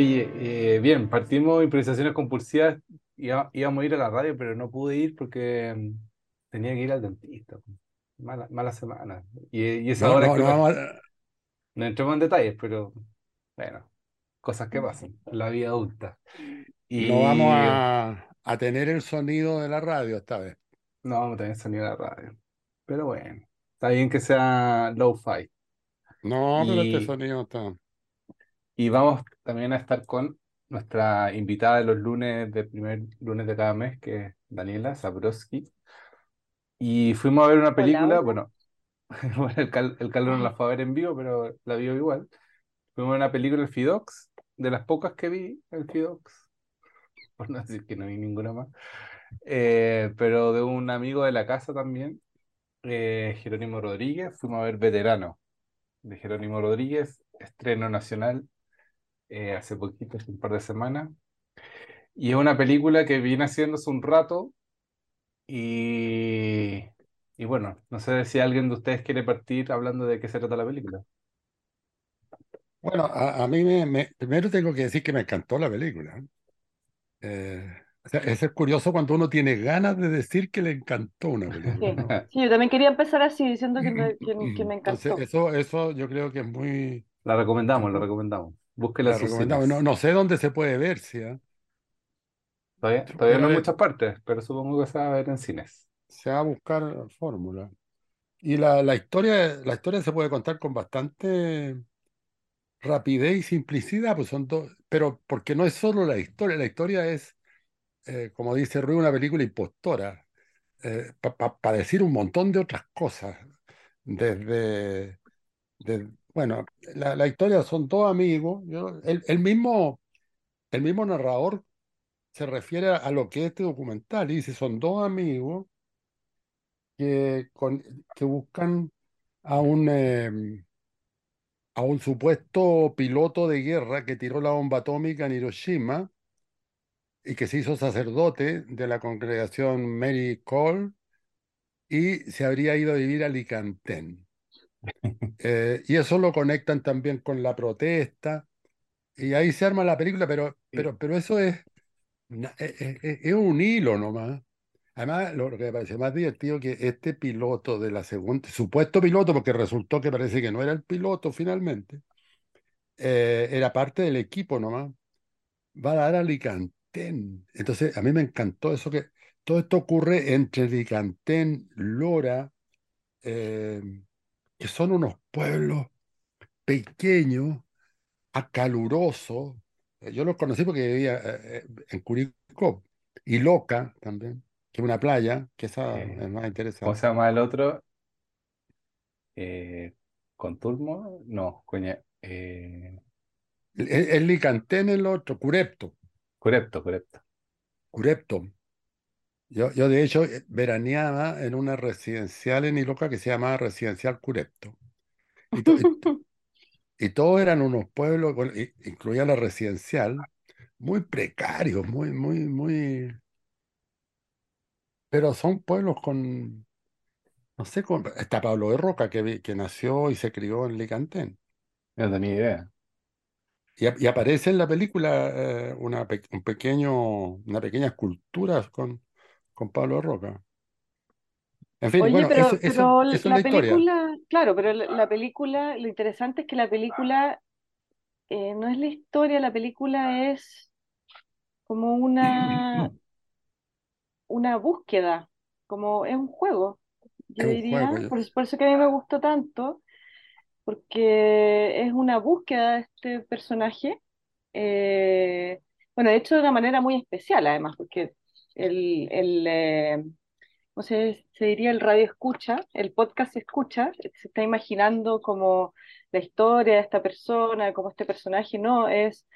Oye, eh, bien, partimos improvisaciones compulsivas, Iba- íbamos a ir a la radio, pero no pude ir porque mm, tenía que ir al dentista. Mala, mala semana. Y, y esa No, hora es no, que no me- entremos en detalles, pero bueno, cosas que pasan, en la vida adulta. no vamos Y a, a tener el sonido de la radio esta vez. no vamos a tener sonido de la radio. Pero bueno, está bien que sea low-fi. No, pero este Y, sonido está. y vamos también a estar con nuestra invitada de los lunes, del primer lunes de cada mes, que es Daniela Zabrowski. Y fuimos a ver una película, hola. bueno, el, Cal- el Carlos no la fue a ver en vivo, pero la vio igual. Fuimos a ver una película, el Fidox, de las pocas que vi, el Fidox, por no decir que no vi ninguna más, Eh, pero de un amigo de la casa también, eh, Jerónimo Rodríguez, fuimos a ver Veterano, de Jerónimo Rodríguez, estreno nacional, eh, hace poquito, hace un par de semanas, y es una película que viene haciéndose un rato, y, y bueno, no sé si alguien de ustedes quiere partir hablando de qué se trata la película. Bueno, a, a mí me, me- primero tengo que decir que me encantó la película. Eh, o sea, es curioso cuando uno tiene ganas de decir que le encantó una película, Sí, ¿no? sí, yo también quería empezar así, diciendo que me, que, que me Entonces, encantó. eso, eso yo creo que es muy, La recomendamos, la recomendamos. Recomendamos. No, sé dónde se puede ver, sí, ¿eh? Todavía, todavía no en muchas partes, pero supongo que se va a ver en cines. se va a buscar fórmula. Y la, la historia, la historia se puede contar con bastante rapidez y simplicidad, pues son dos, pero porque no es solo la historia, la historia es, eh, como dice Rui, una película impostora, para decir un montón de otras cosas, desde, de- bueno, la, la historia son dos amigos, yo- el, el mismo, el mismo narrador se refiere a, lo que es este documental dice, son dos amigos que, con- que buscan a un... em, a un supuesto piloto de guerra que tiró la bomba atómica en Hiroshima y que se hizo sacerdote de la congregación Mary Cole y se habría ido a vivir a Alicantén. Eh, y eso lo conectan también con la protesta y ahí se arma la película, pero, pero, pero eso es, na- es, es- es un hilo nomás. Además, lo que me parece más divertido que este piloto de la segunda, supuesto piloto, porque resultó que parece que no era el piloto finalmente, eh, era parte del equipo nomás, va a dar a Licantén. Entonces, a mí me encantó eso que todo esto ocurre entre Licantén, Lora, eh, que son unos pueblos pequeños, acalurosos. Eh, Yo los conocí porque vivía eh, eh, en Curicó y Loca también, que es una playa, que esa eh, es más ¿cómo interesante. se llama el otro? Eh, ¿Conturmo? No, coña. El, el Licantén el otro, Curepto, Curepto, Curepto. Curepto. Yo, yo de hecho eh, veraneaba en una residencial en Iloca que se llamaba Residencial Curepto. Y, to- y, y todos eran unos pueblos, bueno, incluía la residencial, muy precarios, muy, muy, muy... Pero son pueblos con, no sé, con... Está Pablo de Roca, que, que nació y se crió en Licantén. No tenía idea. Y, y aparece en la película eh, una, un pequeño, una pequeña escultura con, con Pablo de Roca. En fin, Oye, bueno, eso, pero, eso, es la historia. película, claro, pero la, la película, lo interesante es que la película eh, no es la historia, la película es como una, una búsqueda, como es un juego, yo Es diría, juego. yo- por, eso- por eso que a mí me gustó tanto, porque es una búsqueda de este personaje, eh, bueno, hecho de una manera muy especial además, porque el, el, eh, ¿cómo se, diría? El radio escucha, el podcast escucha, se está imaginando como la historia de esta persona, como este personaje, no, es,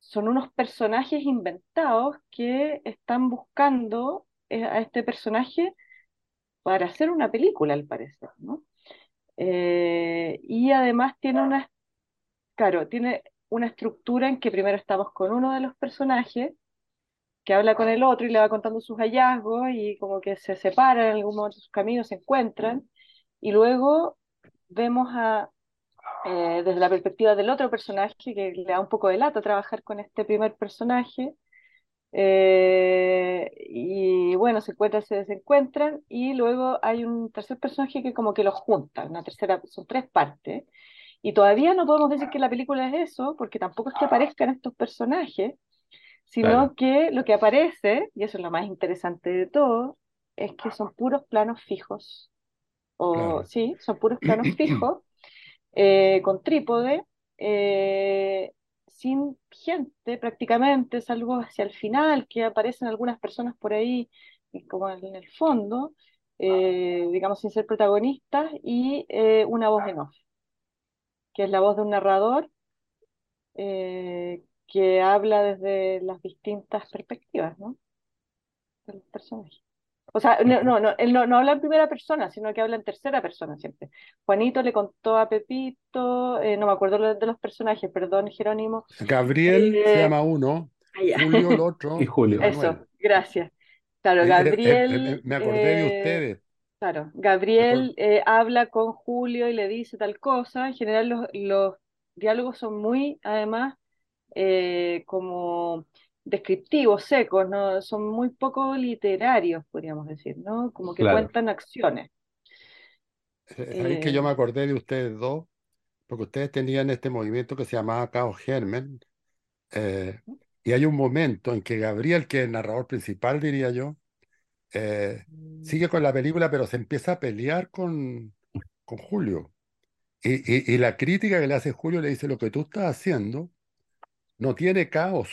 son unos personajes inventados que están buscando eh, a este personaje para hacer una película, al parecer, ¿no? Eh, y además tiene una, claro, tiene una estructura en que primero estamos con uno de los personajes que habla con el otro y le va contando sus hallazgos y como que se separan en algún momento sus caminos, se encuentran y luego vemos a eh, desde la perspectiva del otro personaje, que le da un poco de lata trabajar con este primer personaje. Eh, y bueno, se encuentran, se desencuentran, y luego hay un tercer personaje que como que los junta, una tercera, son tres partes. Y todavía no podemos decir que la película es eso, porque tampoco es que aparezcan estos personajes, sino Claro. que lo que aparece, y eso es lo más interesante de todo, es que son puros planos fijos, o Claro. sí, son puros planos fijos, eh, con trípode, eh, sin gente prácticamente, salvo hacia el final, que aparecen algunas personas por ahí, como en el fondo, eh, digamos sin ser protagonistas, y una voz en off, que es la voz de un narrador eh, que habla desde las distintas perspectivas, ¿no? de los personajes. O sea, no, no, no, él no, no habla en primera persona, sino que habla en tercera persona siempre. Juanito le contó a Pepito, eh, no me acuerdo de los personajes, perdón, Jerónimo. Gabriel se Eh, llama uno, ah, ya. Julio el otro Y Julio. Eso, Manuel. gracias. Claro, Eh, eh, eh, Gabriel, me acordé de eh, ustedes. claro, Gabriel eh, habla con Julio y le dice tal cosa. En general los, los diálogos son muy, además, eh, como descriptivos, secos, ¿no? Son muy poco literarios, podríamos decir, ¿no? Como que Claro. cuentan acciones. Eh, Ahí que yo Eh, me acordé de ustedes dos, porque ustedes tenían este movimiento que se llamaba Caos Germen, eh, y hay un momento en que Gabriel, que es el narrador principal, diría yo, eh, sigue con la película, pero se empieza a pelear con, con Julio. Y, y- y la crítica que le hace Julio le dice, lo que tú estás haciendo no tiene caos,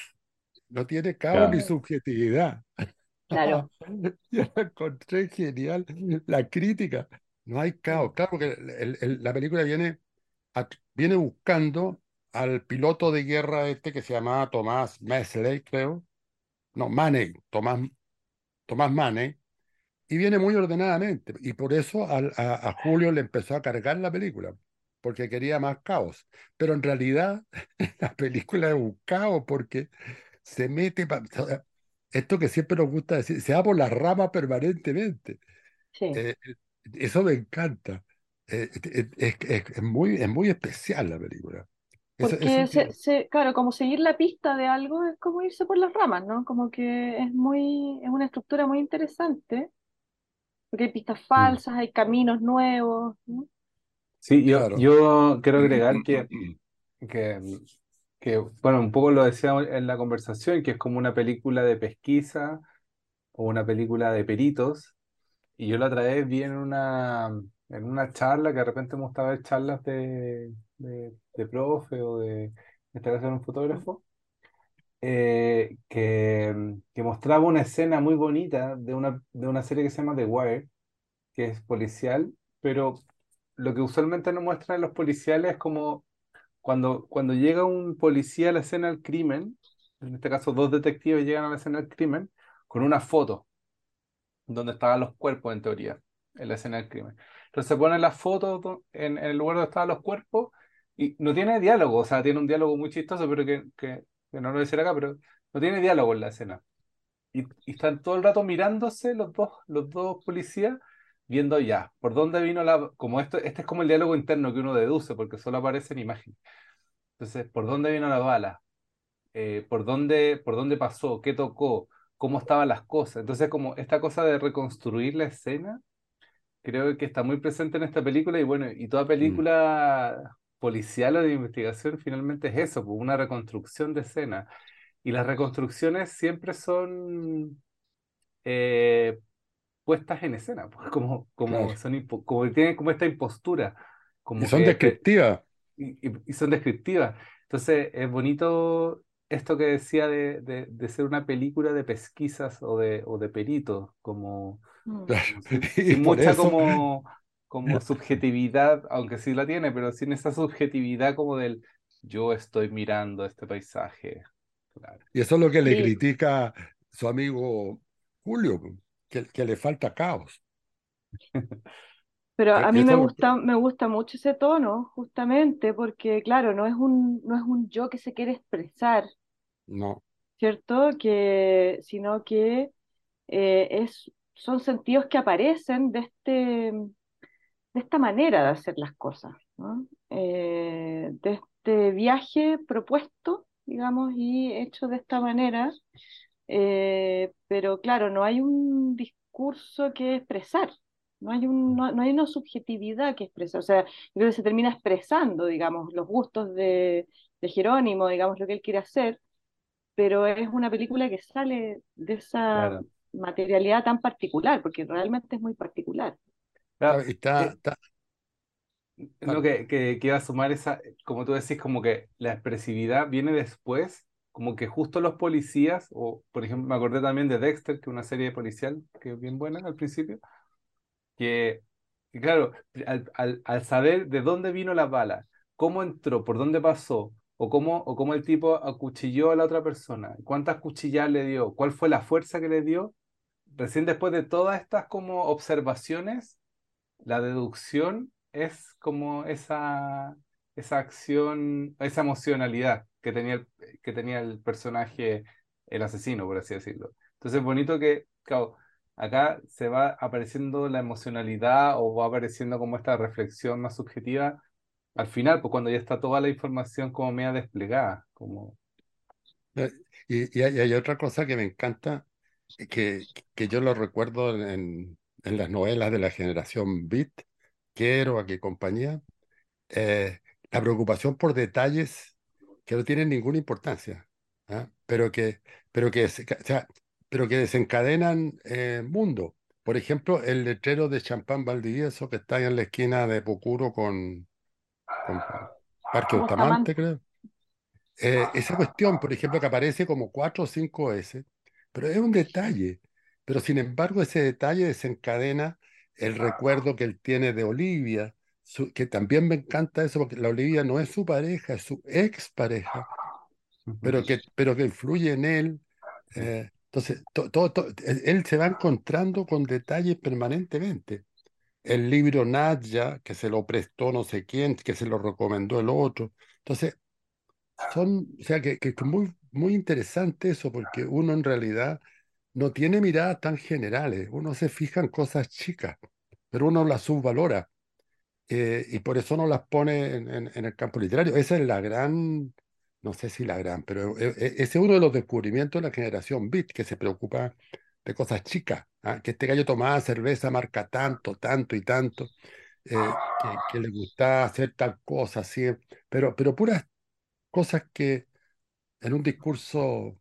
no tiene caos ni subjetividad. claro, Yo la encontré genial, la crítica. No hay caos. Claro que el- el- el- la película viene, a- viene buscando al piloto de guerra este que se llamaba Tomás Mesley, creo. No, Maney, Tomás, Tomás Maney. Y viene muy ordenadamente. Y por eso a, a Julio le empezó a cargar la película, porque quería más caos. Pero en realidad la película es un caos porque se mete, esto que siempre nos gusta decir, se va por las ramas permanentemente. sí. Eh, eso me encanta. Eh, eh, es, es- es muy, es muy especial la película. Eso, Porque, eso se, se- claro, como seguir la pista de algo es como irse por las ramas, ¿no? Como que es muy, es una estructura muy interesante, porque hay pistas Mm, falsas, hay caminos nuevos, ¿no? Sí, yo, claro. yo quiero agregar que, que, que, bueno, un poco lo decía en la conversación, que es como una película de pesquisa o una película de peritos. Y yo la otra vez vi en una, en una charla, que de repente me gustaba ver charlas de, de, de profe o de, en este caso un fotógrafo, eh, que, que mostraba una escena muy bonita de una, de una serie que se llama The Wire, que es policial, pero lo que usualmente no muestran los policiales es como cuando, cuando llega un policía a la escena del crimen, en este caso dos detectives llegan a la escena del crimen, con una foto donde estaban los cuerpos en teoría, en la escena del crimen. Entonces se pone la foto do- en, en el lugar donde estaban los cuerpos y no tiene diálogo, o sea, tiene un diálogo muy chistoso, pero que, que, que no lo voy a decir acá, pero no tiene diálogo en la escena. Y, y están todo el rato mirándose los dos, los dos policías, viendo ya, por dónde vino la... Como esto, este es como el diálogo interno que uno deduce, porque solo aparece en imagen. Entonces, ¿por dónde vino la bala? Eh, ¿por dónde, por dónde pasó? ¿Qué tocó? ¿Cómo estaban las cosas? Entonces, como esta cosa de reconstruir la escena, creo que está muy presente en esta película y bueno, y toda Mm, película policial o de investigación finalmente es eso, pues, una reconstrucción de escena. Y las reconstrucciones siempre son eh, puestas en escena, pues, como, como, claro. son impo- como tienen como esta impostura, Y como son que te- descriptivas. y, y- y son descriptivas. Entonces, es bonito esto que decía de, de, de ser una película de pesquisas o de, o de peritos, como, Mm. Claro. Y mucha eso, como, como subjetividad, aunque sí la tiene, pero sin esa subjetividad como del yo estoy mirando este paisaje. Claro. y eso es lo que le Sí, critica su amigo Julio, que, que le falta caos. pero E- a mí me gusta, me gusta mucho ese tono, justamente, porque claro, no es un, no es un yo que se quiere expresar, no, ¿cierto? Que, sino que eh, es, son sentidos que aparecen de este, de esta manera de hacer las cosas, ¿no? Eh, de este viaje propuesto, digamos, y hecho de esta manera, eh, pero claro, no hay un discurso que expresar, no hay, un, no, no hay una subjetividad que expresar, o sea, yo creo que se termina expresando, digamos, los gustos de, de Jerónimo, digamos, lo que él quiere hacer, pero es una película que sale de esa Claro. materialidad tan particular, porque realmente es muy particular. Claro, Y está, eh, está- No, que, que, que iba a sumar esa, como tú decís, como que la expresividad viene después, como que justo los policías, o por ejemplo, me acordé también de Dexter, que es una serie policial que es bien buena al principio, que, que claro, al, al, al saber de dónde vino la bala, cómo entró, por dónde pasó, o cómo, o cómo el tipo acuchilló a la otra persona, cuántas cuchilladas le dio, cuál fue la fuerza que le dio, recién después de todas estas como observaciones la deducción es como esa, esa acción, esa emocionalidad que tenía el, que tenía el personaje, el asesino, por así decirlo. Entonces es bonito que, acá se va apareciendo la emocionalidad o va apareciendo como esta reflexión más subjetiva al final, pues cuando ya está toda la información como media desplegada, como... eh, y, y hay, otra cosa que me encanta, eh, que, que yo lo recuerdo en, en las novelas de la generación Beat, Kerouac y compañía, eh, la preocupación por detalles que no tienen ninguna importancia, ¿ah? Pero que, pero que, o sea, pero que desencadenan eh, mundo. Por ejemplo, el letrero de Champán Valdivieso que está ahí en la esquina de Pucuro con, con Parque Bustamante. Creo. Eh, esa cuestión, por ejemplo, que aparece como cuatro o cinco S, pero es un detalle. Pero sin embargo, ese detalle desencadena el recuerdo que él tiene de Olivia, su- que también me encanta eso, porque la Olivia no es su pareja, es su expareja, pero que, pero que influye en él. eh, entonces, to- todo, to- él, él se va encontrando con detalles permanentemente. El libro Nadja, que se lo prestó no sé quién, que se lo recomendó el otro. Entonces, son, o sea, que, que es muy, muy interesante eso, porque uno en realidad no tiene miradas tan generales, uno se fija en cosas chicas, pero uno las subvalora, eh, y por eso no las pone en, el campo literario. Esa es la gran, no sé si la gran, pero e- e- ese es uno de los descubrimientos de la generación Beat, que se preocupa de cosas chicas, ¿ah? Que este gallo tomaba cerveza marca tanto, tanto y tanto, eh, que, le gustaba hacer tal cosa, pero, pero puras cosas que en un discurso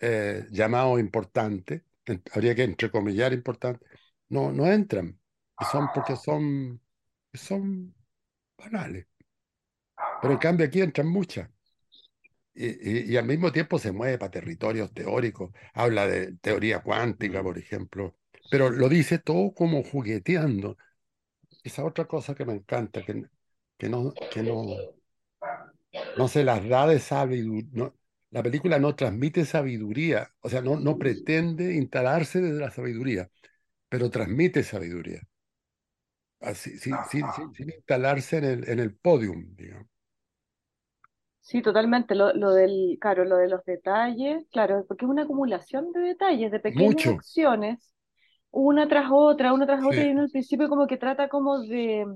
eh, llamado importante, habría que entrecomillar importante, no, no entran. Son porque son, son banales. Pero en cambio aquí entran muchas. Y, y- y al mismo tiempo se mueve para territorios teóricos. Habla de teoría cuántica, por ejemplo. Pero lo dice todo como jugueteando. Esa otra cosa que me encanta, que, que no, que no, no se las da de sabiduría. la película no transmite sabiduría, o sea, no, no pretende instalarse desde la sabiduría, pero transmite sabiduría, así, sí, sin instalarse en el, en el podium, digamos. Sí, totalmente. Lo, lo del, claro, lo de los detalles, claro, porque es una acumulación de detalles, de pequeñas Mucho, acciones, una tras otra, una tras otra, y uno al principio como que trata como de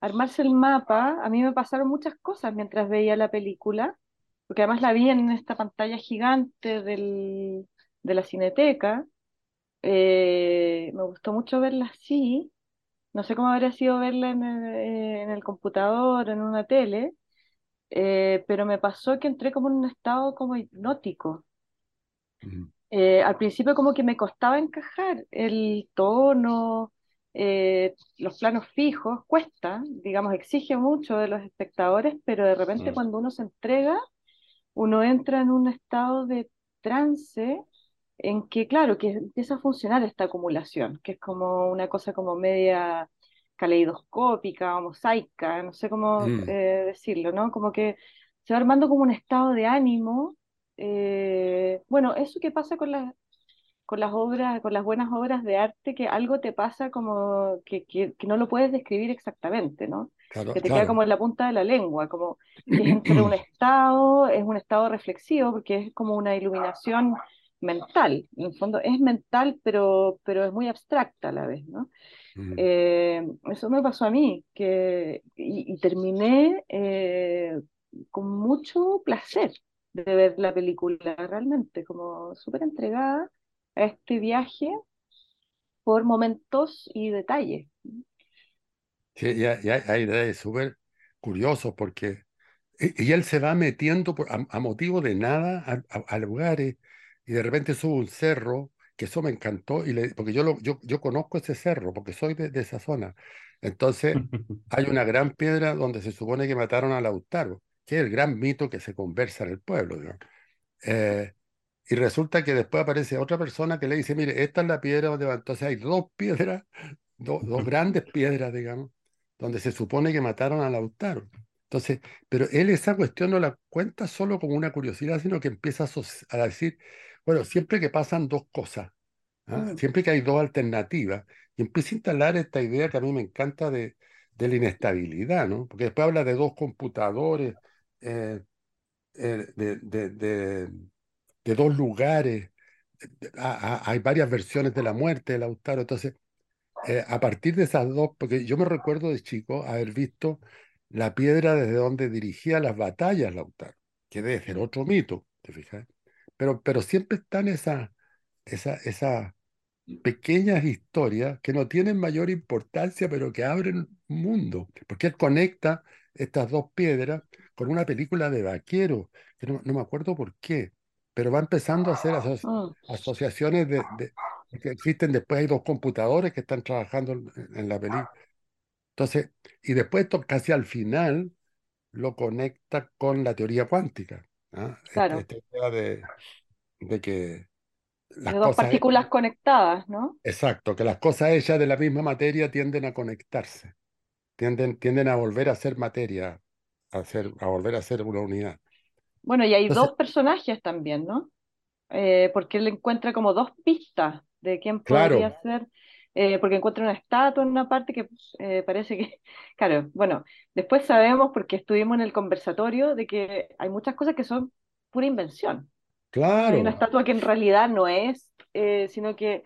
armarse el mapa. A mí me pasaron muchas cosas mientras veía la película, porque además la vi en esta pantalla gigante del, de la Cineteca. Eh, me gustó mucho verla así. No sé cómo habría sido verla en el, eh, en el computador, en una tele eh, pero me pasó que entré como en un estado como hipnótico. Eh, al principio como que me costaba encajar el tono, eh, los planos fijos, cuesta, digamos, exige mucho de los espectadores, pero de repente cuando uno se entrega, uno entra en un estado de trance en que, claro, que empieza a funcionar esta acumulación, que es como una cosa como media caleidoscópica o mosaica, no sé cómo Mm, eh, decirlo, ¿no? Como que se va armando como un estado de ánimo. eh, bueno, eso que pasa con las, con las obras, con las buenas obras de arte, que algo te pasa como que, que, que no lo puedes describir exactamente, ¿no? Claro, Que te queda claro. como en la punta de la lengua, como que es entre un estado, es un estado reflexivo, porque es como una iluminación mental. En el fondo es mental, pero, pero es muy abstracta a la vez, ¿no? Mm. Eh, eso me pasó a mí, que, y, y terminé eh, con mucho placer de ver la película, realmente, como súper entregada a este viaje por momentos y detalles. Sí, ya, ya hay detalles súper curiosos porque y, y él se va metiendo por- a, a motivo de nada a, a- a lugares y de repente sube un cerro, que eso me encantó, y le, porque yo, lo, yo, yo conozco ese cerro, porque soy de, de esa zona. Entonces hay una gran piedra donde se supone que mataron a Lautaro, que es el gran mito que se conversa en el pueblo. digamos. Eh, y resulta que después aparece otra persona que le dice, mire, esta es la piedra donde va. Entonces hay dos piedras, do- dos grandes piedras, digamos, donde se supone que mataron a Lautaro. Entonces, pero él esa cuestión no la cuenta solo como una curiosidad, sino que empieza a decir, bueno, siempre que pasan dos cosas, ¿ah? Siempre que hay dos alternativas, y empieza a instalar esta idea que a mí me encanta de, de la inestabilidad, ¿no? Porque después habla de dos computadores, eh, eh, de, de- de- dos lugares, de- a- a- hay varias versiones de la muerte de Lautaro, entonces eh, a partir de esas dos, porque yo me recuerdo de chico haber visto la piedra desde donde dirigía las batallas Lautaro, que debe ser otro mito, ¿te fijas? Pero, pero siempre están esas esa, esa pequeñas historias que no tienen mayor importancia, pero que abren un mundo, porque él conecta estas dos piedras con una película de vaquero, que no, no me acuerdo por qué, pero va empezando a hacer aso- mm, asociaciones de, de- que existen, después. Hay dos computadores que están trabajando en, en la película. Entonces, y después esto casi al final lo conecta con la teoría cuántica, claro, esta idea de, de que de las dos cosas partículas conectadas, ¿no? Exacto, que las cosas hechas de la misma materia tienden a conectarse, tienden, tienden a volver a ser materia, a, ser, a volver a ser una unidad. Bueno, y hay Entonces, dos personajes también, ¿no? Eh, porque él encuentra como dos pistas de quién claro, podría ser, eh, porque encuentra una estatua en una parte que eh, parece que, claro, bueno, después sabemos, porque estuvimos en el conversatorio, de que hay muchas cosas que son pura invención, ¿no? Hay una claro, estatua que en realidad no es, eh, sino que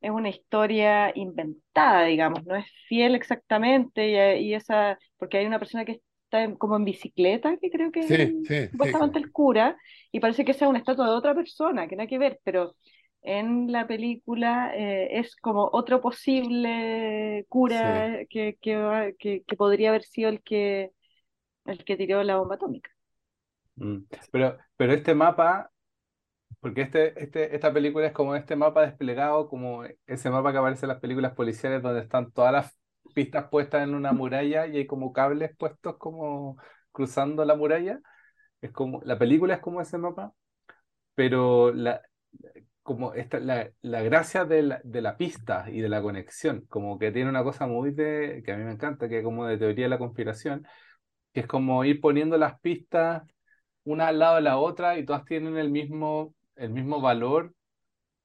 es una historia inventada, digamos, no es fiel exactamente, y, eh, y esa, porque hay una persona que está en- como en bicicleta, que creo que es sí, el- sí, sí, supuestamente el cura, y parece que esa es una estatua de otra persona, que nada que ver, pero en la película eh, es como otro posible sí. cura que, que, va- que, que podría haber sido el que, el que tiró la bomba atómica. Mm. Pero, pero este mapa, porque este, este, esta película es como este mapa desplegado, como ese mapa que aparece en las películas policiales donde están todas las pistas puestas en una muralla y hay como cables puestos como cruzando la muralla. Es como, la película es como ese mapa, pero la, como esta, la, la gracia de la, de la pista y de la conexión, como que tiene una cosa muy de, que a mí me encanta, que es como de teoría de la conspiración, que es como ir poniendo las pistas una al lado de la otra y todas tienen el mismo, el mismo valor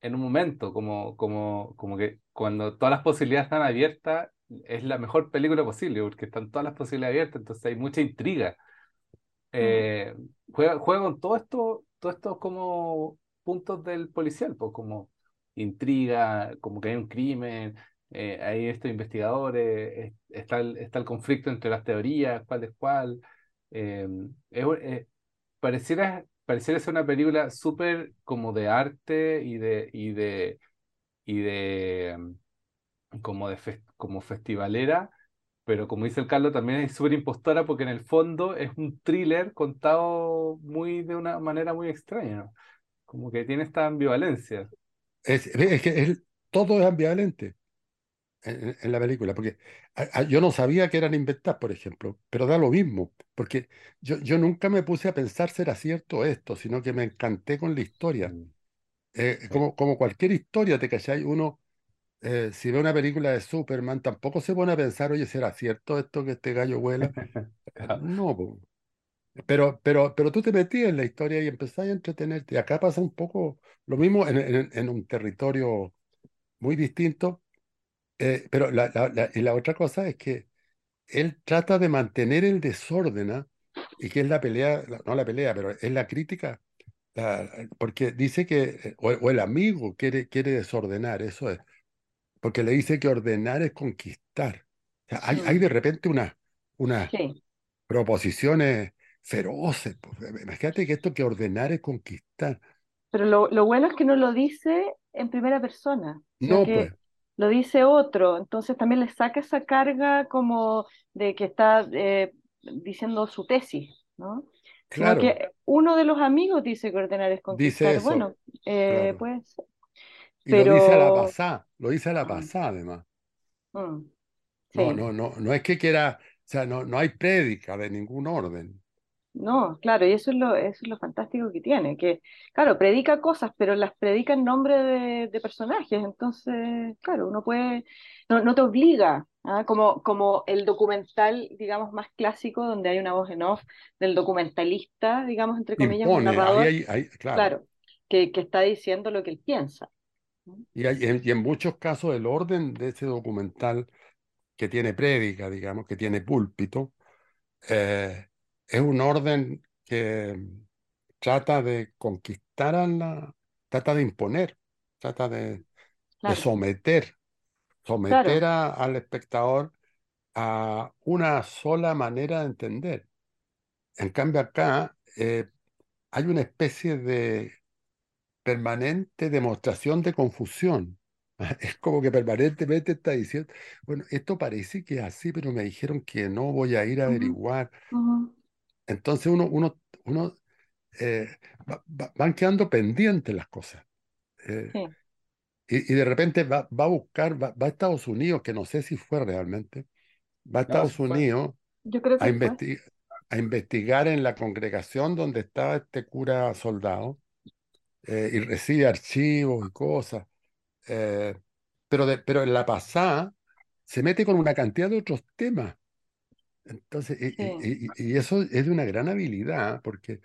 en un momento, como, como, como que cuando todas las posibilidades están abiertas, es la mejor película posible, porque están todas las posibilidades abiertas, entonces hay mucha intriga. Mm, Eh, juega, juega con todo esto, todos estos como puntos del policial, pues como intriga, como que hay un crimen, eh, hay estos investigadores, es- está el, está el conflicto entre las teorías, cuál es cuál. eh, eh, pareciera, pareciera ser una película súper como de arte y de, y de, y de mm, como de como festivalera, pero como dice el Carlos, también es súper impostora porque en el fondo es un thriller contado muy de una manera muy extraña, ¿no? Como que tiene esta ambivalencia. Es, es que es- todo es ambivalente en, en la película, porque a- a- yo no sabía que eran inventadas, por ejemplo, pero da lo mismo, porque yo, yo nunca me puse a pensar si era cierto esto, sino que me encanté con la historia. Mm, Eh, como, como cualquier historia, ¿te cachai? Uno eh, si ve una película de Superman, tampoco se pone a pensar, oye, ¿será cierto esto que este gallo vuela? No, po. Pero, pero, pero tú te metías en la historia y empezás a entretenerte. Y acá pasa un poco lo mismo en, en- en un territorio muy distinto. eh, pero la, la- la- y la otra cosa es que él trata de mantener el desorden, ¿ah? Y que es la pelea, no la pelea, pero es la crítica porque dice que, eh, o, o el amigo quiere, quiere desordenar, eso es, porque le dice que ordenar es conquistar. O sea, hay, hay Mm, de repente una, unas sí, proposiciones feroces. pues, Imagínate que esto que ordenar es conquistar. pero lo, lo bueno es que no lo dice en primera persona, No, que pues, lo dice otro, entonces también le saca esa carga como de que está eh, diciendo su tesis, ¿no? Sino claro, que uno de los amigos dice que ordenar es dice conquistar. eso, Bueno, eh, claro. pues, Y lo dice a la pero pasada, lo dice a la mm, pasada además. mm, No, no, no, no es que quiera, o sea, no, no hay prédica de ningún orden. No, claro, y eso es lo, eso es lo fantástico que tiene, que, claro, predica cosas, pero las predica en nombre de, de personajes, entonces, claro, uno puede, no, no te obliga, ¿ah? Como, como el documental, digamos, más clásico, donde hay una voz en off del documentalista, digamos, entre comillas, Impone, narrador, claro. claro, que, que está diciendo lo que él piensa. Y, hay- en, y en muchos casos el orden de ese documental que tiene prédica, digamos, que tiene púlpito, eh, es un orden que trata de conquistar a la, trata de imponer, trata de, someter, someter claro, a- al espectador a una sola manera de entender. En cambio acá eh, hay una especie de permanente demostración de confusión. Es como que permanentemente está diciendo, bueno, esto parece que es así, pero me dijeron que no, voy a ir a averiguar. Entonces uno, uno, uno eh, va- va- van quedando pendientes las cosas. Eh, sí, y, y de repente va, va a buscar, va, a Estados Unidos, que no sé si fue realmente, va a Estados. Unidos yo creo a, que a investigar en la congregación donde estaba este cura soldado eh, y recibe archivos y cosas. pero, de- pero en la pasada se mete con una cantidad de otros temas. Entonces, y, sí. y- y- y eso es de una gran habilidad, porque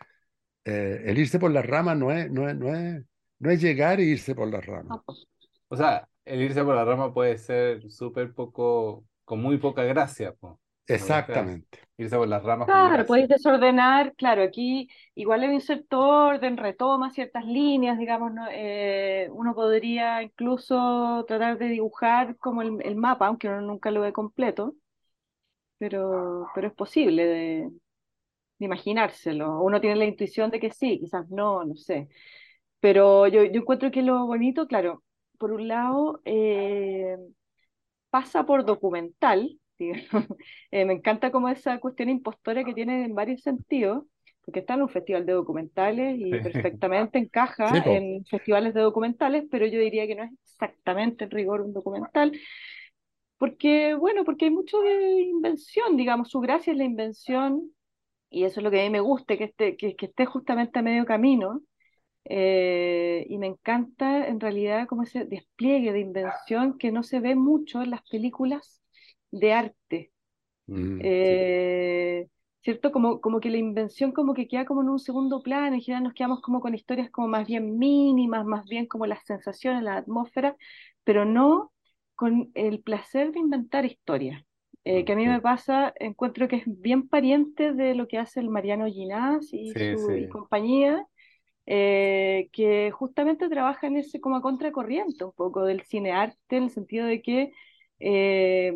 eh, el irse por las ramas no es, no es, no es, no es llegar e irse por las ramas. Pues, O sea, el irse por la rama puede ser súper poco, con muy poca gracia, po. Exactamente. irse por las ramas Claro, podéis desordenar, claro, aquí igual le inserto orden, retoma ciertas líneas, digamos, ¿no? Eh, uno podría incluso tratar de dibujar como el, el mapa, aunque uno nunca lo ve completo, pero, pero es posible de, de imaginárselo. Uno tiene la intuición de que sí, quizás no, no sé. Pero yo, yo encuentro que lo bonito, claro, por un lado, eh, pasa por documental. Eh, me encanta como esa cuestión impostora que tiene en varios sentidos, porque está en un festival de documentales y perfectamente Sí, encaja po. en festivales de documentales, pero yo diría que no es exactamente en rigor un documental, porque, bueno, porque hay mucho de invención, digamos, su gracia es la invención, y eso es lo que a mí me gusta, que esté, que, que esté justamente a medio camino. Eh, y me encanta en realidad como ese despliegue de invención que no se ve mucho en las películas de arte. Mm, Mm, sí. Eh, ¿cierto? Como, como que la invención como que queda como en un segundo plano, en general nos quedamos como con historias como más bien mínimas, más bien como las sensaciones, la atmósfera, pero no con el placer de inventar historias. Eh, que a mí me pasa, encuentro que es bien pariente de lo que hace el Mariano Ginás y Sí, su y compañía, eh, que justamente trabaja en ese como a contracorriente un poco del cine arte, en el sentido de que eh,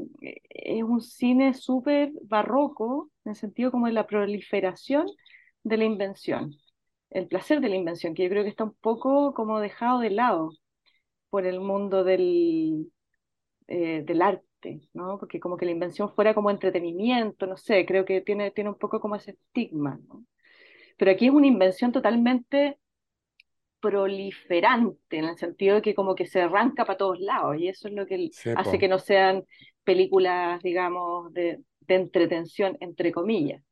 es un cine súper barroco, en el sentido como de la proliferación de la invención, el placer de la invención, que yo creo que está un poco como dejado de lado por el mundo del, eh, del arte, ¿no? Porque como que la invención fuera como entretenimiento, no sé, creo que tiene, tiene un poco como ese estigma, ¿no? Pero aquí es una invención totalmente proliferante, en el sentido de que como que se arranca para todos lados, y eso es lo que hace que no sean películas, digamos, de, de entretención, entre comillas.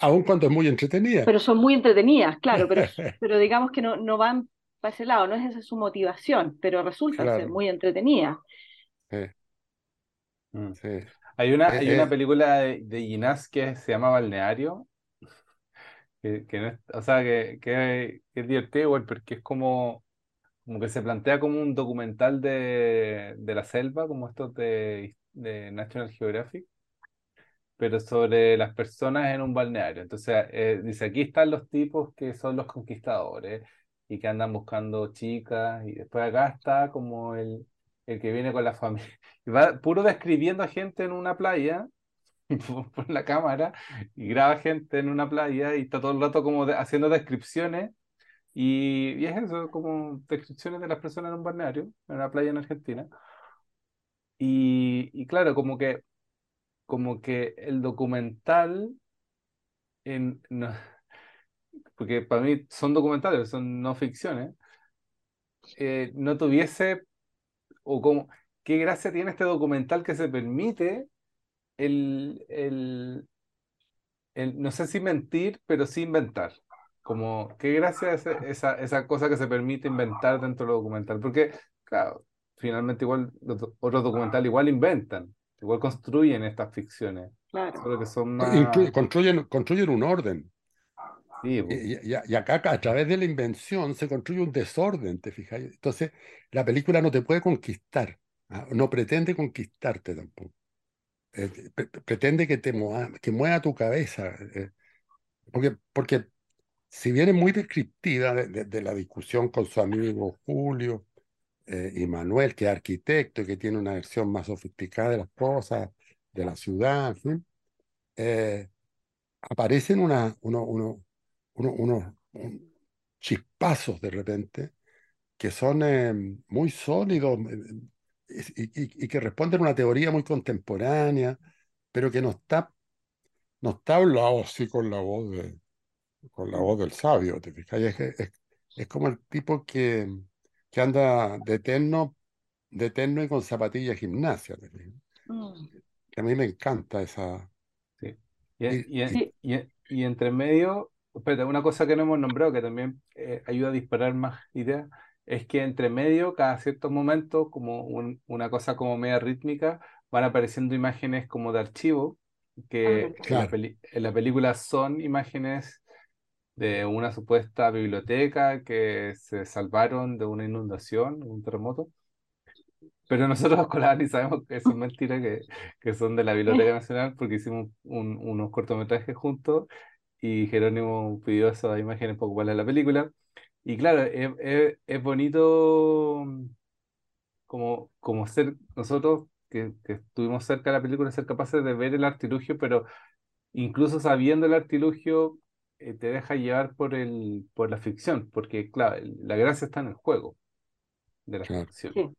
Aun cuando es muy entretenida. Pero son muy entretenidas, claro, pero, pero digamos que no, no van para ese lado, no es esa su motivación, pero resultan ser muy entretenidas. Sí, Mm. sí. Hay una, Eh, hay una eh, película de, de Ginás que se llama Balneario, que, que no es, o sea, que, que, que es divertido igual, porque es como, como que se plantea como un documental de, de la selva, como estos de, de National Geographic, pero sobre las personas en un balneario. Entonces, eh, dice, aquí están los tipos que son los conquistadores y que andan buscando chicas, y después acá está como el, el que viene con la familia. Y va puro describiendo a gente en una playa, por la cámara, y graba gente en una playa y está todo el rato como haciendo descripciones. Y, y, es eso, como descripciones de las personas en un balneario, en una playa en Argentina. Y, y claro, como que como que el documental, en, no, porque para mí son documentales, son no ficciones, eh, no tuviese, o como, qué gracia tiene este documental que se permite el, el, el no sé si mentir, pero sí inventar. Como, qué gracia es esa, esa cosa que se permite inventar dentro del documental. Porque, claro, finalmente igual los otros documentales igual inventan. Igual construyen estas ficciones. Claro. que son más... construyen, construyen un orden. Sí, y, y, acá a través de la invención se construye un desorden, ¿te fijas? Entonces, la película no te puede conquistar, ¿ah? no pretende conquistarte tampoco. Eh, pretende que te mueva, que mueva tu cabeza. Eh, porque, porque si bien es muy descriptiva de, de, la discusión con su amigo Julio, eh, y Manuel, que es arquitecto y que tiene una versión más sofisticada de las cosas, de la ciudad, eh, aparecen una, uno, uno, unos chispazos de repente que son eh, muy sólidos y, y, que responden a una teoría muy contemporánea, pero que no está, no está hablado así con la voz de, con la voz del sabio, ¿te fijas? es, es como el tipo que, que anda de terno, de terno y con zapatillas gimnasia. Mm. Que a mí me encanta esa. Sí. Y, y, y, entre medio, una cosa que no hemos nombrado que también eh, ayuda a disparar más ideas, es que entre medio, cada cierto momento, como una cosa como media rítmica, van apareciendo imágenes como de archivo, que ah, en la película son imágenes de una supuesta biblioteca que se salvaron de una inundación, un terremoto. Pero nosotros los colaboradores sabemos que eso es mentira, que, que son de la Biblioteca Nacional, porque hicimos un, unos cortometrajes juntos y Jerónimo pidió esas imágenes para ocuparlas en la película. Y claro, es, es, bonito como, como ser nosotros que, que, estuvimos cerca de la película, ser capaces de ver el artilugio, pero incluso sabiendo el artilugio, eh, te deja llevar por, el, por la ficción, porque claro, la gracia está en el juego de la ficción.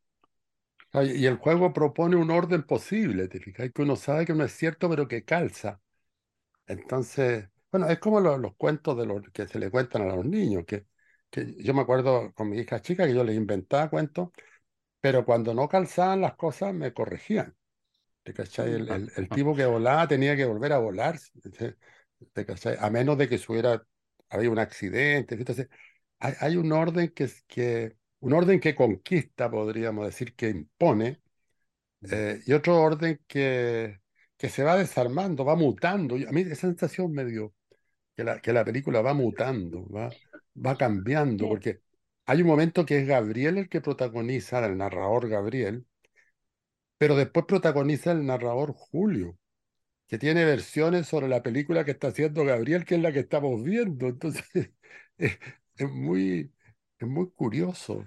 Y el juego propone un orden posible, ¿te fijas? Que uno sabe que no es cierto, pero que calza. Entonces, bueno, es como los, cuentos de los que se le cuentan a los niños, que, que yo me acuerdo con mi hija chica que yo les inventaba cuentos, pero cuando no calzaban las cosas me corregían. ¿Te cachai? El, el, el, tipo que volaba tenía que volver a volar. A menos de que hubiera, había un accidente. Entonces, hay, hay, un orden que, que, un orden que conquista, podríamos decir, que impone, eh, y otro orden que, que se va desarmando, va mutando. A mí esa sensación me dio que la, que la película va mutando, va, va cambiando, porque hay un momento que es Gabriel el que protagoniza, el narrador Gabriel, pero después protagoniza el narrador Julio que tiene versiones sobre la película que está haciendo Gabriel, que es la que estamos viendo. Entonces, es, muy, es muy curioso.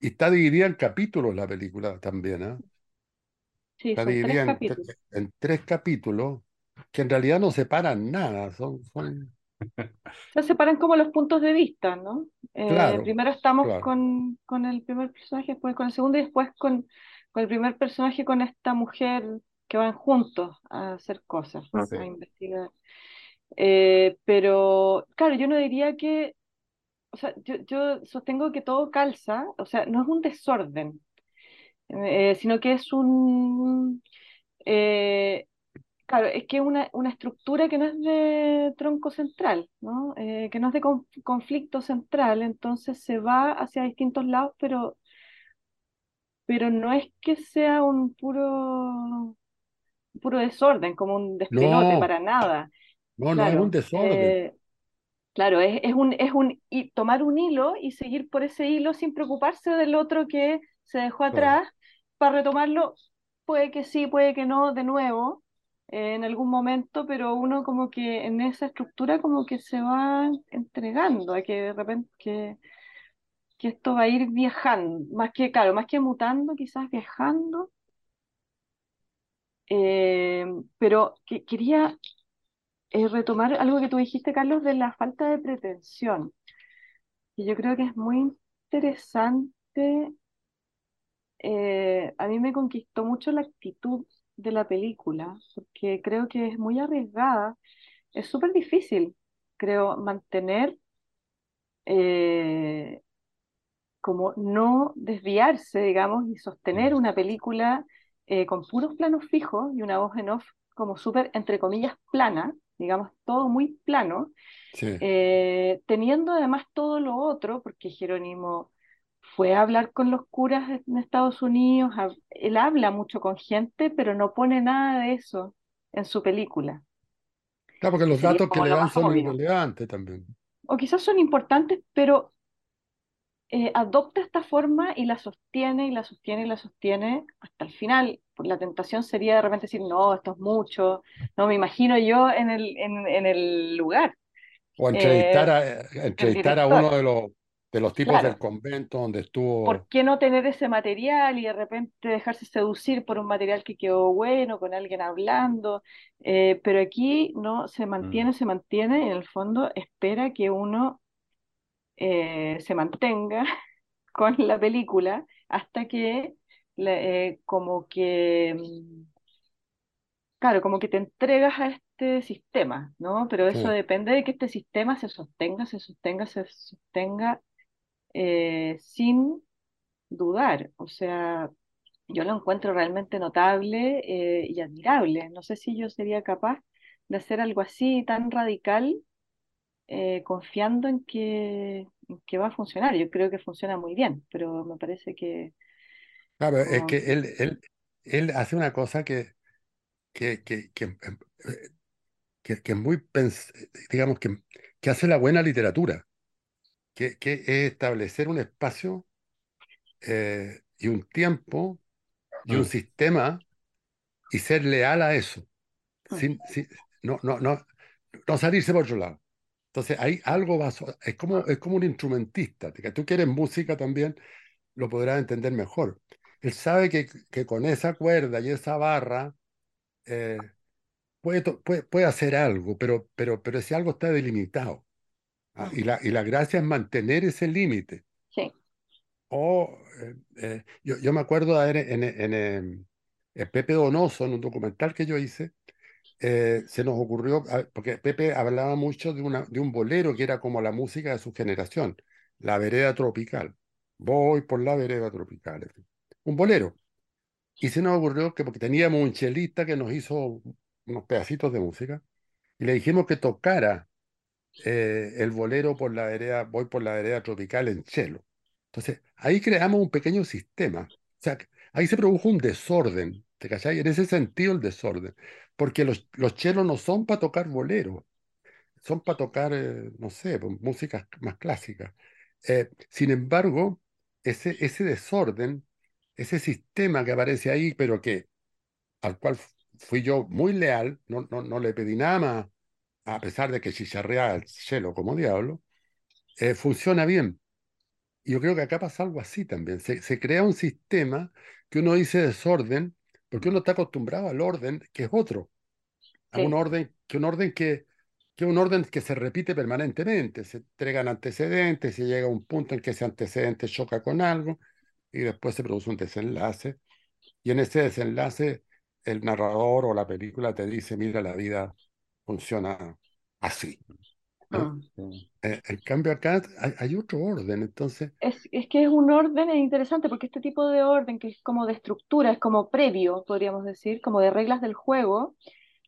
Y está dividida en capítulos la película también, ¿eh? Sí, está dividida en, tres capítulos que en realidad no separan nada, son... son... Se separan como los puntos de vista, ¿no? Eh, primero estamos con, con el primer personaje, después con el segundo y después con, con el primer personaje con esta mujer que van juntos a hacer cosas, ah, a investigar. Eh, pero, claro, yo no diría que, o sea, yo, yo, sostengo que todo calza, o sea, no es un desorden, eh, sino que es un, eh, claro, es que es una, una, estructura que no es de tronco central, ¿no? que no es de conflicto central, entonces se va hacia distintos lados, pero, pero no es que sea un puro puro desorden, como un despelote para nada. No, no es un desorden. Eh, claro, es, es, un, es un y tomar un hilo y seguir por ese hilo sin preocuparse del otro que se dejó atrás para retomarlo. Puede que sí, puede que no, de nuevo. En algún momento, pero uno como que en esa estructura como que se va entregando a que de repente que, que esto va a ir viajando, más que, claro, más que mutando, quizás viajando. Eh, pero que, quería eh, retomar algo que tú dijiste, Carlos, de la falta de pretensión. Y yo creo que es muy interesante. eh, a mí me conquistó mucho la actitud de la película, porque creo que es muy arriesgada. Es súper difícil, creo, mantener eh, como no desviarse, digamos, y sostener una película eh, con puros planos fijos y una voz en off como súper, entre comillas, plana, digamos, todo muy plano, Sí. eh, teniendo además todo lo otro, porque Jerónimo fue a hablar con los curas en Estados Unidos, él habla mucho con gente, pero no pone nada de eso en su película, Claro, porque que los datos que le dan son obvio. irrelevantes también. O quizás son importantes, pero eh, adopta esta forma y la sostiene y la sostiene y la sostiene hasta el final. La tentación sería de repente decir, no, esto es mucho, no me imagino yo en el, en, en el lugar, O entrevistar eh, a, del entrevistar a uno de los, de los tipos del convento donde ¿por estuvo. qué no tener ese material y de repente dejarse seducir por un material que quedó bueno, con alguien hablando? Eh, pero aquí no se Mm. mantiene, se mantiene, en el fondo espera que uno eh, se mantenga con la película hasta que la- eh, como que, mm, claro, como que te entregas a este sistema, ¿no? Pero eso Sí. depende de que este sistema se sostenga, se sostenga, se sostenga eh, sin dudar. O sea, yo lo encuentro realmente notable eh, y admirable. No sé si yo sería capaz de hacer algo así tan radical eh, confiando en que, en que va a funcionar. Yo creo que funciona muy bien, pero me parece que Claro, es que él, él, él hace una cosa que, que, que, que, eh, que, muy, digamos, que, que hace la buena literatura, que, que es establecer un espacio eh, y un tiempo y un Mm. sistema y ser leal a eso, mm, sin, sin- no, no, no, no salirse por otro lado. Entonces, ahí algo va, a es como, es como un instrumentista, que tú quieres música también, lo podrás entender mejor. Él sabe que, que con esa cuerda y esa barra eh, puede, puede, puede hacer algo, pero, pero, pero ese algo está delimitado. ¿Ah? Y la, y la gracia es mantener ese límite. sí, O, eh, eh, yo, yo me acuerdo de en, en, en Pepe Donoso, en un documental que yo hice, eh, se nos ocurrió, porque Pepe hablaba mucho de, una, de un bolero que era como la música de su generación, la vereda tropical. Voy por la vereda tropical. Un bolero. Y se nos ocurrió que porque teníamos un chelista que nos hizo unos pedacitos de música, y le dijimos que tocara eh, el bolero por la vereda, voy por la vereda tropical en chelo. Entonces, ahí creamos un pequeño sistema. O sea, ahí se produjo un desorden, ¿te cachai? En ese sentido el desorden, porque los, los chelos no son para tocar bolero, son para tocar, eh, no sé, pues, músicas más clásicas. Eh, sin embargo, ese, ese desorden, ese sistema que aparece ahí, pero que al cual fu- fui yo muy leal, no, no, no le pedí nada más, a pesar de que chicharrea el cielo como diablo, eh, funciona bien. Y yo creo que acá pasa algo así también. Se, se crea un sistema que uno dice desorden, porque uno está acostumbrado al orden, que es otro, a un orden, que un orden que, que un orden que se repite permanentemente. Se entregan antecedentes, se llega a un punto en que ese antecedente choca con algo, y después se produce un desenlace. Y en ese desenlace, el narrador o la película te dice, mira, la vida funciona así. ¿no? Sí. Eh, en cambio acá hay, hay otro orden, entonces, Es, es que es un orden es interesante porque este tipo de orden que es como de estructura, es como previo, podríamos decir, como de reglas del juego,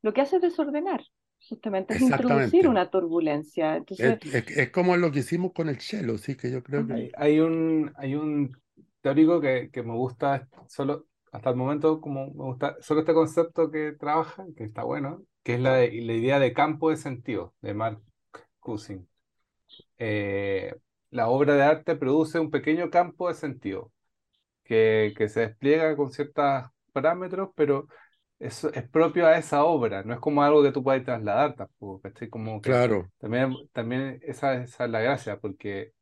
lo que hace es desordenar, justamente es introducir una turbulencia. Es, Entonces, es- es como lo que hicimos con el cello, sí, que yo creo que... Hay, hay un, hay un teórico que, que me gusta solo, hasta el momento, como me gusta solo este concepto que trabaja, que está bueno, que es la, la idea de campo de sentido, de Mark Cushing. Eh, la obra de arte produce un pequeño campo de sentido que, que se despliega con ciertos parámetros, pero eso es propio a esa obra, no es como algo que tú puedas trasladar tampoco, ¿cachai? Como que Claro, también, también esa, esa es la gracia, porque,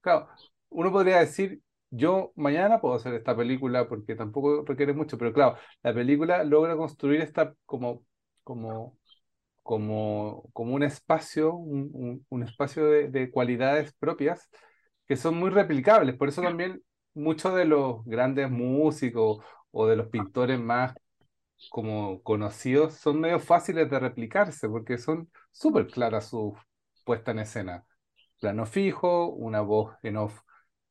claro, uno podría decir, yo mañana puedo hacer esta película porque tampoco requiere mucho, pero claro, la película logra construir esta como, como, como, como un espacio, un, un- espacio de, de cualidades propias que son muy replicables, por eso también muchos de los grandes músicos o de los pintores más como conocidos son medio fáciles de replicarse porque son súper claras su puesta en escena. Plano fijo, una voz en off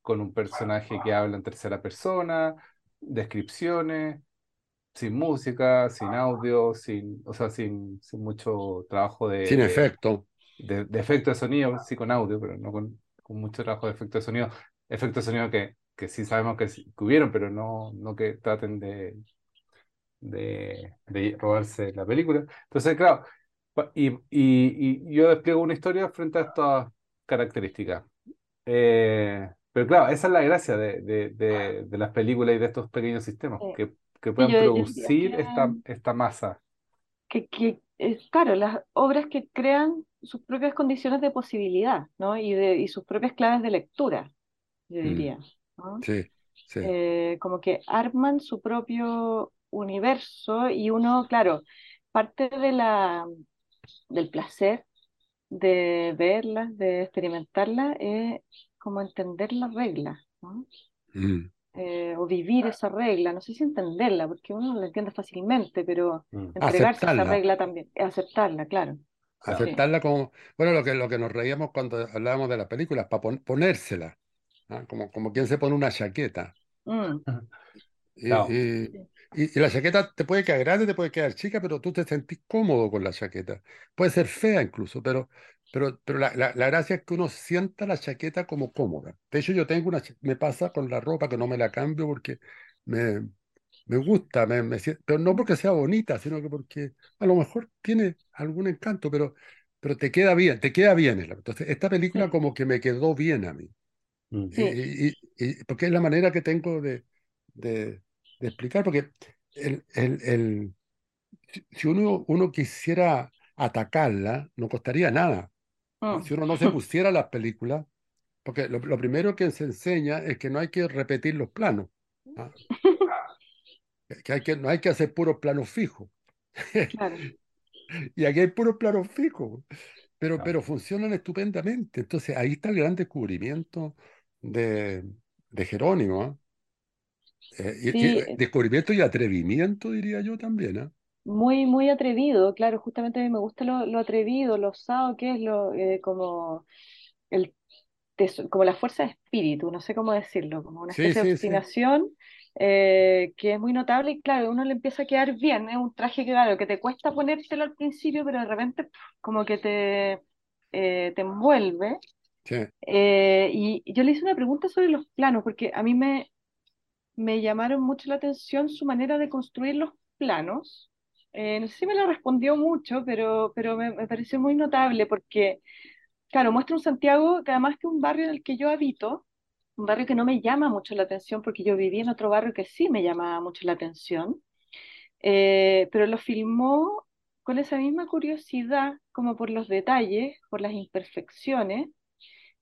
con un personaje que habla en tercera persona, descripciones, sin música, sin audio, sin, o sea, sin, sin mucho trabajo de, sin efecto. de, de efecto de sonido, sí con audio, pero no con, con mucho trabajo de efecto de sonido. Efecto de sonido que, que sí sabemos que, sí- que hubieron, pero no, no que traten de, de, de robarse la película. Entonces, claro, y, y, y yo despliego una historia frente a estas características. Eh, pero claro, esa es la gracia de, de, de, de las películas y de estos pequeños sistemas, Eh, que, que puedan yo, producir esta, esta masa. que, que es claro, las obras que crean sus propias condiciones de posibilidad, ¿no? Y, de, y sus propias claves de lectura, yo Mm, diría, ¿no? sí, sí. Eh, como que arman su propio universo y uno, claro, parte de la, del placer de verlas, de experimentarlas, es como entender las reglas, ¿no? Mm. Eh, o vivir esa regla, no sé si entenderla, porque uno la entiende fácilmente, pero Mm, entregarse a esa Aceptarla, regla también, aceptarla, claro, claro. sí. aceptarla como, bueno, lo que, lo que nos reíamos cuando hablábamos de las películas, para ponérsela, ¿ah? Como, como quien se pone una chaqueta. Mm, Y, Claro. y- y- y la chaqueta te puede quedar grande, te puede quedar chica, pero tú te sentís cómodo con la chaqueta. Puede ser fea incluso, pero, pero, pero la, la- la gracia es que uno sienta la chaqueta como cómoda. De hecho, yo tengo una, cha- me pasa con la ropa que no me la cambio porque me, me gusta, me, me pero no porque sea bonita, sino que porque a lo mejor tiene algún encanto, pero, pero te queda bien, te queda bien. Entonces, esta película sí, como que me quedó bien a mí. Mm, Y, sí, y- y- y- porque es la manera que tengo de, de- de explicar, porque el, el- si uno, uno quisiera atacarla, no costaría nada. ¿No? mm, Si uno no se pusiera las películas, porque lo, lo primero que se enseña es que no hay que repetir los planos, ¿ah? Que- hay que, no hay que hacer puros planos fijos. claro, Y aquí hay puros planos fijos, pero, claro. pero funcionan estupendamente. Entonces ahí está el gran descubrimiento de, de Jerónimo. ¿ah? Eh, y- eh, descubrimiento y atrevimiento, diría yo también, ¿ah? Muy, muy atrevido, claro, justamente a mí me gusta lo, lo atrevido, lo osado que es, lo, eh, como, el, como la fuerza de espíritu, no sé cómo decirlo, como una Sí, especie de sí. obstinación eh, que es muy notable y claro, a uno le empieza a quedar bien, es un traje que claro, que te cuesta ponértelo al principio, pero de repente como que te, eh, te envuelve. y yo le hice una pregunta sobre los planos, porque a mí me, me llamaron mucho la atención su manera de construir los planos. Eh, no sé si me lo respondió mucho, pero, pero me, me pareció muy notable porque, claro, muestra un Santiago que además que un barrio en el que yo habito, un barrio que no me llama mucho la atención porque yo viví en otro barrio que sí me llamaba mucho la atención, eh, pero lo filmó con esa misma curiosidad como por los detalles, por las imperfecciones,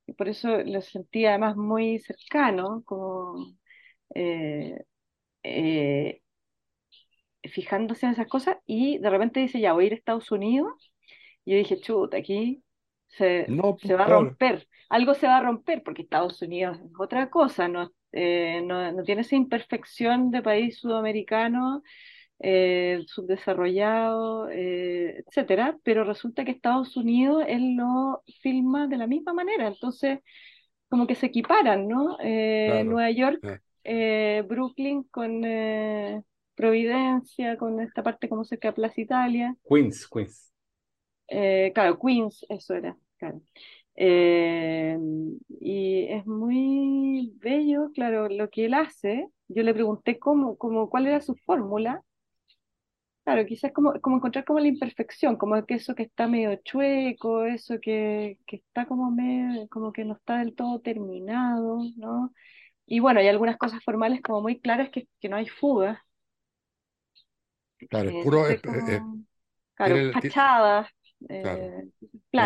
y por eso lo sentí además muy cercano, como... eh, fijándose en esas cosas y de repente dice, ya voy a ir a Estados Unidos. Y yo dije, chuta, aquí se, No, se pues va a romper, algo se va a romper porque Estados Unidos es otra cosa, no, eh, no, no tiene esa imperfección de país sudamericano, eh, subdesarrollado, eh, etcétera, pero resulta que Estados Unidos él lo filma de la misma manera, entonces como que se equiparan, ¿no? Eh, Claro. Nueva York, Brooklyn con Providencia, con esta parte como cerca de Plaza Italia. Queens, Queens. Eh, claro, Queens, eso era, claro. Eh, y es muy bello, claro, lo que él hace. Yo le pregunté cómo, cómo, cuál era su fórmula. Claro, quizás como, como encontrar como la imperfección, como que eso que está medio chueco, eso que, que está como medio, como que no está del todo terminado, ¿no? Y bueno, hay algunas cosas formales como muy claras que, que no hay fugas. Claro, es Eh, puro. es- es- como, claro, tiene- ti- fachadas, claro. eh,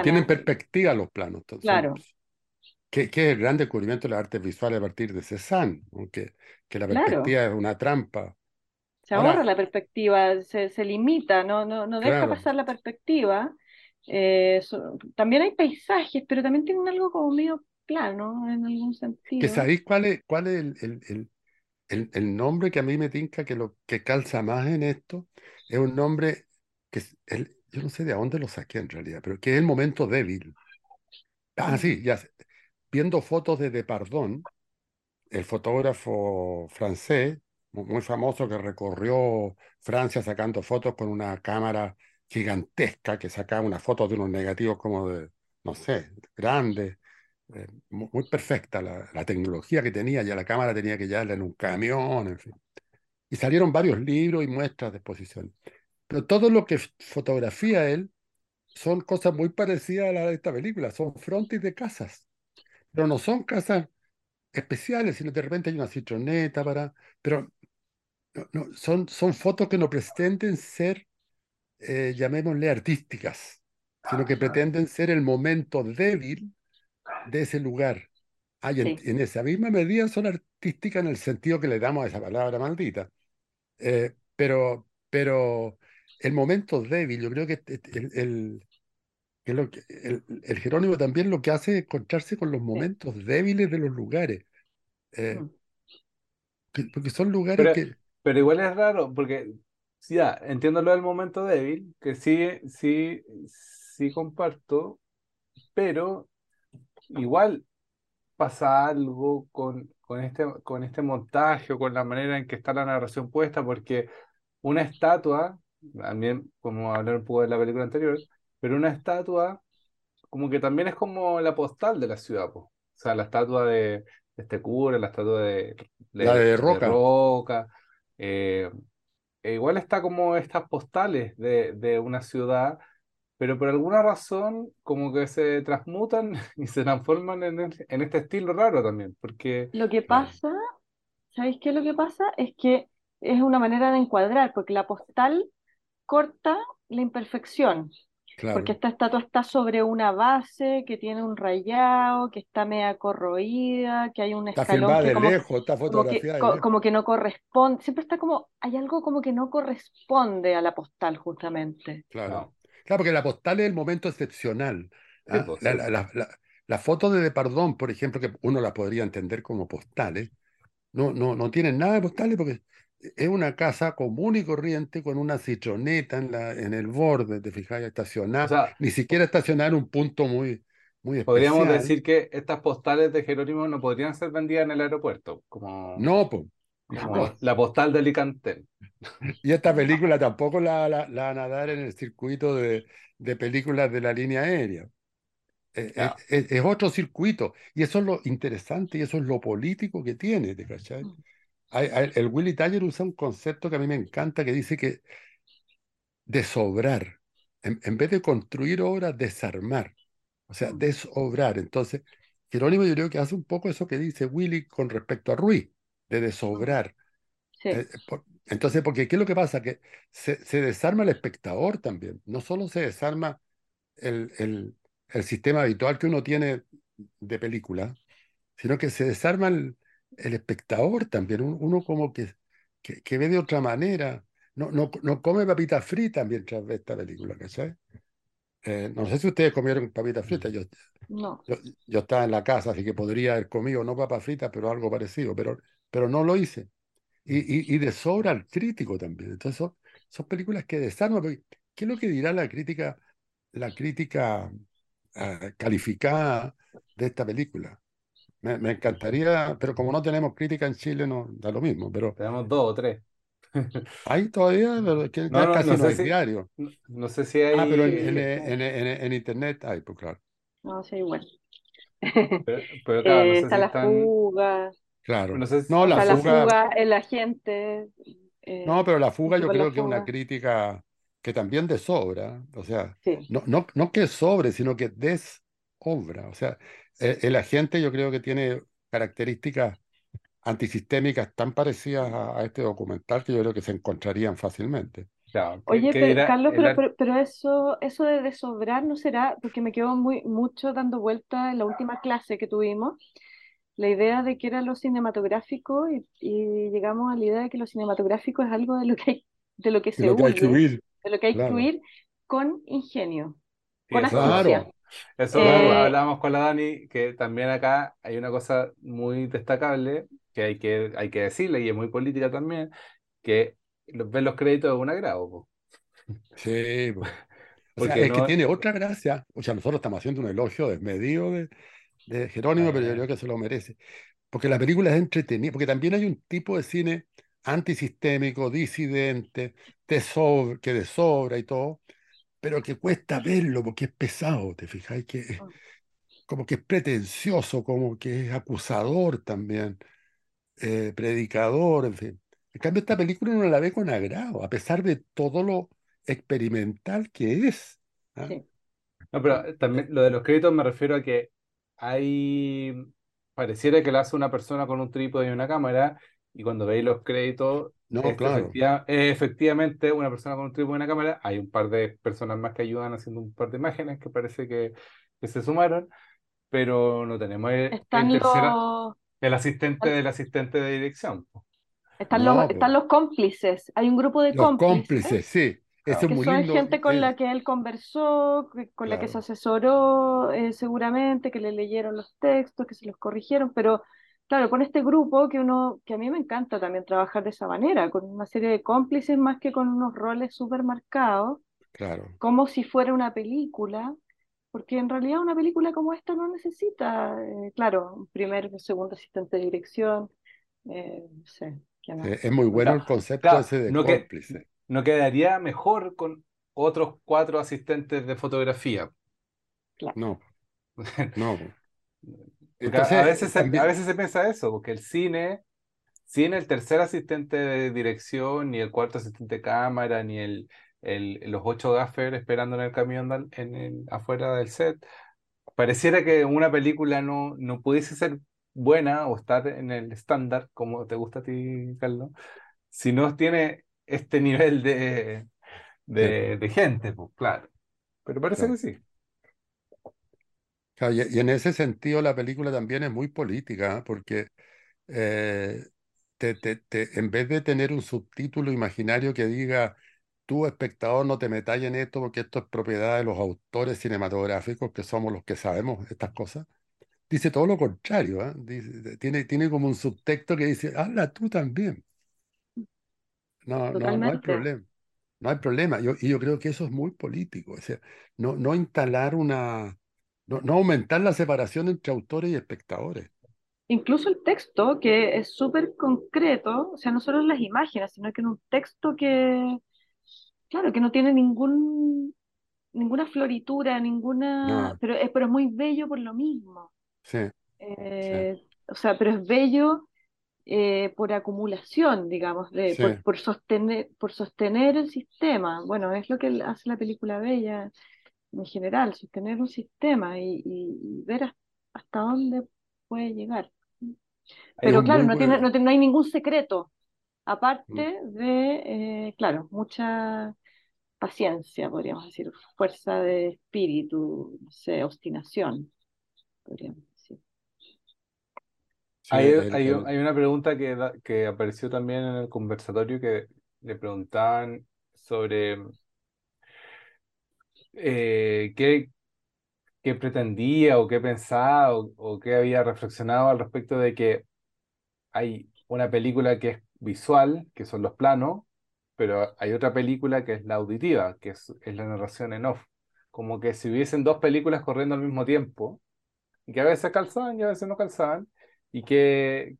tienen perspectiva los planos. entonces Claro, que, que es el gran descubrimiento de las artes visuales a partir de Cézanne, aunque que la Claro. perspectiva es una trampa. se Ahora- ahorra la perspectiva, se, se limita, no, no, no deja Claro. pasar la perspectiva. Eh, so- también hay paisajes, pero también tienen algo como medio plano en algún Que sentido. sabéis cuál es, cuál es el, el- el- el- el nombre que a mí me tinca que lo que calza más en esto. Es un nombre que el- yo no sé de dónde lo saqué en realidad, pero que es el momento débil. Ah, sí, ya sé. Viendo fotos de Depardon, el fotógrafo francés, mu- muy famoso que recorrió Francia sacando fotos con una cámara gigantesca que sacaba unas fotos de unos negativos como de, no sé, grandes, eh, mu- muy perfecta la, la tecnología que tenía, ya la cámara tenía que llevarla en un camión, en fin. Y salieron varios libros y muestras de exposición. Pero todo lo que fotografía él son cosas muy parecidas a la de esta película, son frontis de casas, pero no son casas especiales, sino de repente hay una citroneta para, pero no, no, son, son fotos que no pretenden ser, eh, llamémosle artísticas, sino que pretenden ser el momento débil de ese lugar. Ah, y en, Sí. en esa misma medida son artísticas en el sentido que le damos a esa palabra maldita. Eh, pero, pero el momento débil, yo creo que este- este- el, el- que lo que- el- el Jerónimo también lo que hace es encontrarse con los momentos débiles de los lugares. Eh, Mm. que- porque son lugares Pero, que, pero igual es raro, porque sí, ya, entiendo lo del momento débil, que sí, sí, sí comparto, pero igual pasa algo con, con este, con este montaje o con la manera en que está la narración puesta, porque una estatua, también como hablar un poco de la película anterior, pero una estatua como que también es como la postal de la ciudad, po. O sea, la estatua de, de este cura, la estatua de, La de Roca. Roca, eh, e igual está como estas postales de, de una ciudad, pero por alguna razón como que se transmutan y se transforman en, el- en este estilo raro también, porque Lo que pasa, ¿sabéis qué? Lo que pasa es que es una manera de encuadrar, porque la postal corta la imperfección, claro, porque esta estatua está sobre una base que tiene un rayado, que está media corroída, que hay un está escalón filmada que de como, lejos, está como que, co- como no corresponde, siempre está como, hay algo como que no corresponde a la postal justamente. Claro. no, Claro, porque la postal es el momento excepcional. Sí, ¿ah? pues, La, sí. la, la, la- la foto de Depardón, por ejemplo, que uno la podría entender como postales, no, no, no tienen nada de postales porque es una casa común y corriente con una citroneta en, la, en el borde, te fijas, o estacionada, sea, ni siquiera estacionada en un punto muy, muy podríamos especial. decir que estas postales de Jerónimo no podrían ser vendidas en el aeropuerto, como, No, po, como la postal de Alicante. Y esta película tampoco la, la, la van a dar en el circuito de, de películas de la línea aérea. Eh, eh, es, es otro circuito. Y eso es lo interesante y eso es lo político que tiene, ¿te cachai? Mm. Hay- hay- el Willy Taller usa un concepto que a mí me encanta que dice que desobrar, en, en vez de construir obras, desarmar, o sea, Mm. desobrar. Entonces, Jerónimo yo creo que hace un poco eso que dice Willy con respecto a Ruiz, de desobrar. Sí, Eh, por- entonces, porque ¿qué es lo que pasa? Que se, se desarma el espectador también. No solo se desarma el, el- el sistema habitual que uno tiene de película, sino que se desarma el, el espectador también. Un- Uno, como que, que, que ve de otra manera. No, no, no come papitas fritas mientras ve esta película, ¿cachai? Eh, no sé si ustedes comieron papitas fritas. Yo, no. yo, yo estaba en la casa, así que podría haber comido no papas fritas, pero algo parecido, pero, pero no lo hice. Y, y, y de sobra al crítico también. Entonces son, son películas que desarman. ¿Qué es lo que dirá la crítica, la crítica ah, calificada de esta película? Me, me encantaría, pero como no tenemos crítica en Chile, no da lo mismo. Pero Tenemos dos o tres. hay todavía, pero es que No, ya no, casi no no sé hay si- diario. No, no sé si Ah, pero en, hay... en, en, en- en internet hay, pues claro. No, sí, igual. Pero, pero claro, no Eh, sé está si la están... fuga, Claro. No sé si- No, o la sea, la fuga. fuga, el agente. eh, No, pero la fuga yo creo que es una fuga. crítica que también desobra, o sea, Sí, no, no, no que sobre, sino que desobra. O sea, el, el agente yo creo que tiene características antisistémicas tan parecidas a, a este documental que yo creo que se encontrarían fácilmente. Claro, ¿qué- Oye, pero, dirá Carlos, ar- pero, pero eso, eso de desobrar no será, porque me quedó muy, mucho dando vuelta en la última clase que tuvimos, la idea de que era lo cinematográfico y, y llegamos a la idea de que lo cinematográfico es algo de lo que hay, de lo que se lo que hay que huir, de lo que hay que huir con ingenio, Sí, con eso, astucia. Claro, eso Eh, hablábamos con la Dani, que también acá hay una cosa muy destacable que hay que, hay que decirle, y es muy política también, que ver los créditos es un agrado, po. sí. po. O sea, porque es que tiene otra gracia. O sea, nosotros estamos haciendo un elogio desmedido de, de Jerónimo, pero yo creo que se lo merece. Porque la película es entretenida, porque también hay un tipo de cine antisistémico, disidente, de que de sobra y todo, pero que cuesta verlo porque es pesado, ¿te fijáis? Que mm, como que es pretencioso, como que es acusador también, eh, predicador, en fin. En cambio, esta película uno la ve con agrado, a pesar de todo lo experimental que es. ¿ah? sí. No, pero Eh, también lo de los créditos me refiero a que hay, pareciera que lo hace una persona con un trípode y una cámara, y cuando veis los créditos, No, es, claro, efectiva- es efectivamente una persona con un trípode y una cámara, hay un par de personas más que ayudan haciendo un par de imágenes que parece que, que se sumaron, pero no tenemos el, el Están tercera, los, el asistente del asistente de dirección. están los, no, están los cómplices. Hay un grupo de los cómplices. cómplices, sí, eso es que muy son lindo. gente con la eh, que él conversó, con la que se asesoró eh, seguramente, que le leyeron los textos, que se los corrigieron, pero claro, con este grupo que uno, que a mí me encanta también trabajar de esa manera, con una serie de cómplices más que con unos roles súper marcados, claro, como si fuera una película, porque en realidad una película como esta no necesita, eh, claro, un primer, un segundo asistente de dirección, eh, no sé, es muy bueno Claro, el concepto claro, ese de no, que, cómplice. No quedaría mejor con otros cuatro asistentes de fotografía. Claro. No, no. Porque a, veces se, a veces se piensa eso, porque el cine, sin el tercer asistente de dirección, ni el cuarto asistente de cámara, ni el, el- los ocho gaffers esperando en el camión en el- afuera del set, pareciera que una película no, no pudiese ser buena o estar en el estándar, como te gusta a ti, Carlos, si no tiene este nivel de, de, de gente, pues claro. Pero parece claro. que sí. Claro, y, y en ese sentido la película también es muy política, ¿ah? porque eh, te, te- te- en vez de tener un subtítulo imaginario que diga, tú espectador no te metas en esto porque esto es propiedad de los autores cinematográficos, que somos los que sabemos estas cosas, dice todo lo contrario. Dice- tiene, tiene como un subtexto que dice, habla tú también. No, no, no hay problema. No hay problema. Yo, y yo creo que eso es muy político. O sea, no, no instalar una, no, no aumentar la separación entre autores y espectadores. Incluso el texto, que es súper concreto, o sea, no solo en las imágenes, sino que en un texto que, claro, que no tiene ningún, ninguna floritura, ninguna, No, pero es, pero es muy bello por lo mismo. sí, sí, Eh, o sea, pero es bello eh, por acumulación, digamos, de, sí, por, por sostener, por sostener el sistema. Bueno, es lo que hace la película bella en general, sostener un sistema y, y- ver has- hasta dónde puede llegar. Pero claro, no tiene, no, no hay ningún secreto, mm, aparte de, eh, claro, mucha paciencia, podríamos decir, fuerza de espíritu, no sé, obstinación, podríamos Hay, el, hay, el- hay una pregunta que, que apareció también en el conversatorio que le preguntaban sobre eh, qué, qué pretendía o qué pensaba o, o qué había reflexionado al respecto de que hay una película que es visual, que son los planos, pero hay otra película que es la auditiva, que es, es la narración en off. Como que si hubiesen dos películas corriendo al mismo tiempo, y que a veces calzaban y a veces no calzaban, y que,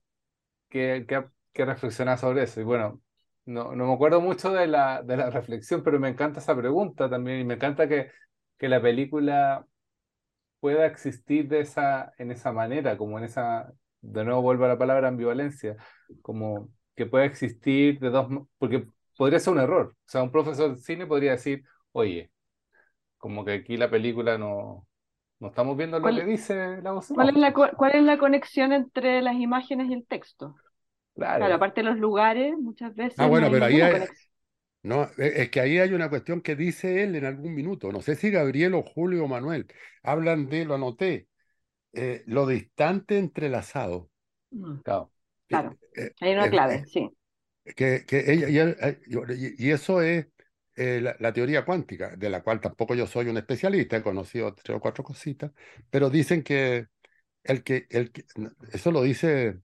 que, que, que reflexionaba sobre eso. Y bueno, no, no me acuerdo mucho de la, de la reflexión, pero me encanta esa pregunta también, y me encanta que, que la película pueda existir de esa, en esa manera, como en esa, de nuevo vuelvo a la palabra ambivalencia, como que pueda existir de dos, porque podría ser un error. O sea, un profesor de cine podría decir, oye, como que aquí la película no, no estamos viendo lo que ¿Cuál, dice la voz cuál es la, cuál es la conexión entre las imágenes y el texto? Claro, Claro, aparte de los lugares, muchas Ah, veces no bueno, pero ahí hay-. No, e- es que ahí hay una cuestión que dice él en algún minuto. No sé si Gabriel o Julio o Manuel hablan de, lo anoté, eh, lo distante entrelazado. Claro. Claro, Eh, hay una eh, clave, eh, sí. que, que ella, y, él- eh, y- y eso es eh, la, la teoría cuántica, de la cual tampoco yo soy un especialista, he conocido tres o cuatro cositas, pero dicen que el que, el que eso lo dice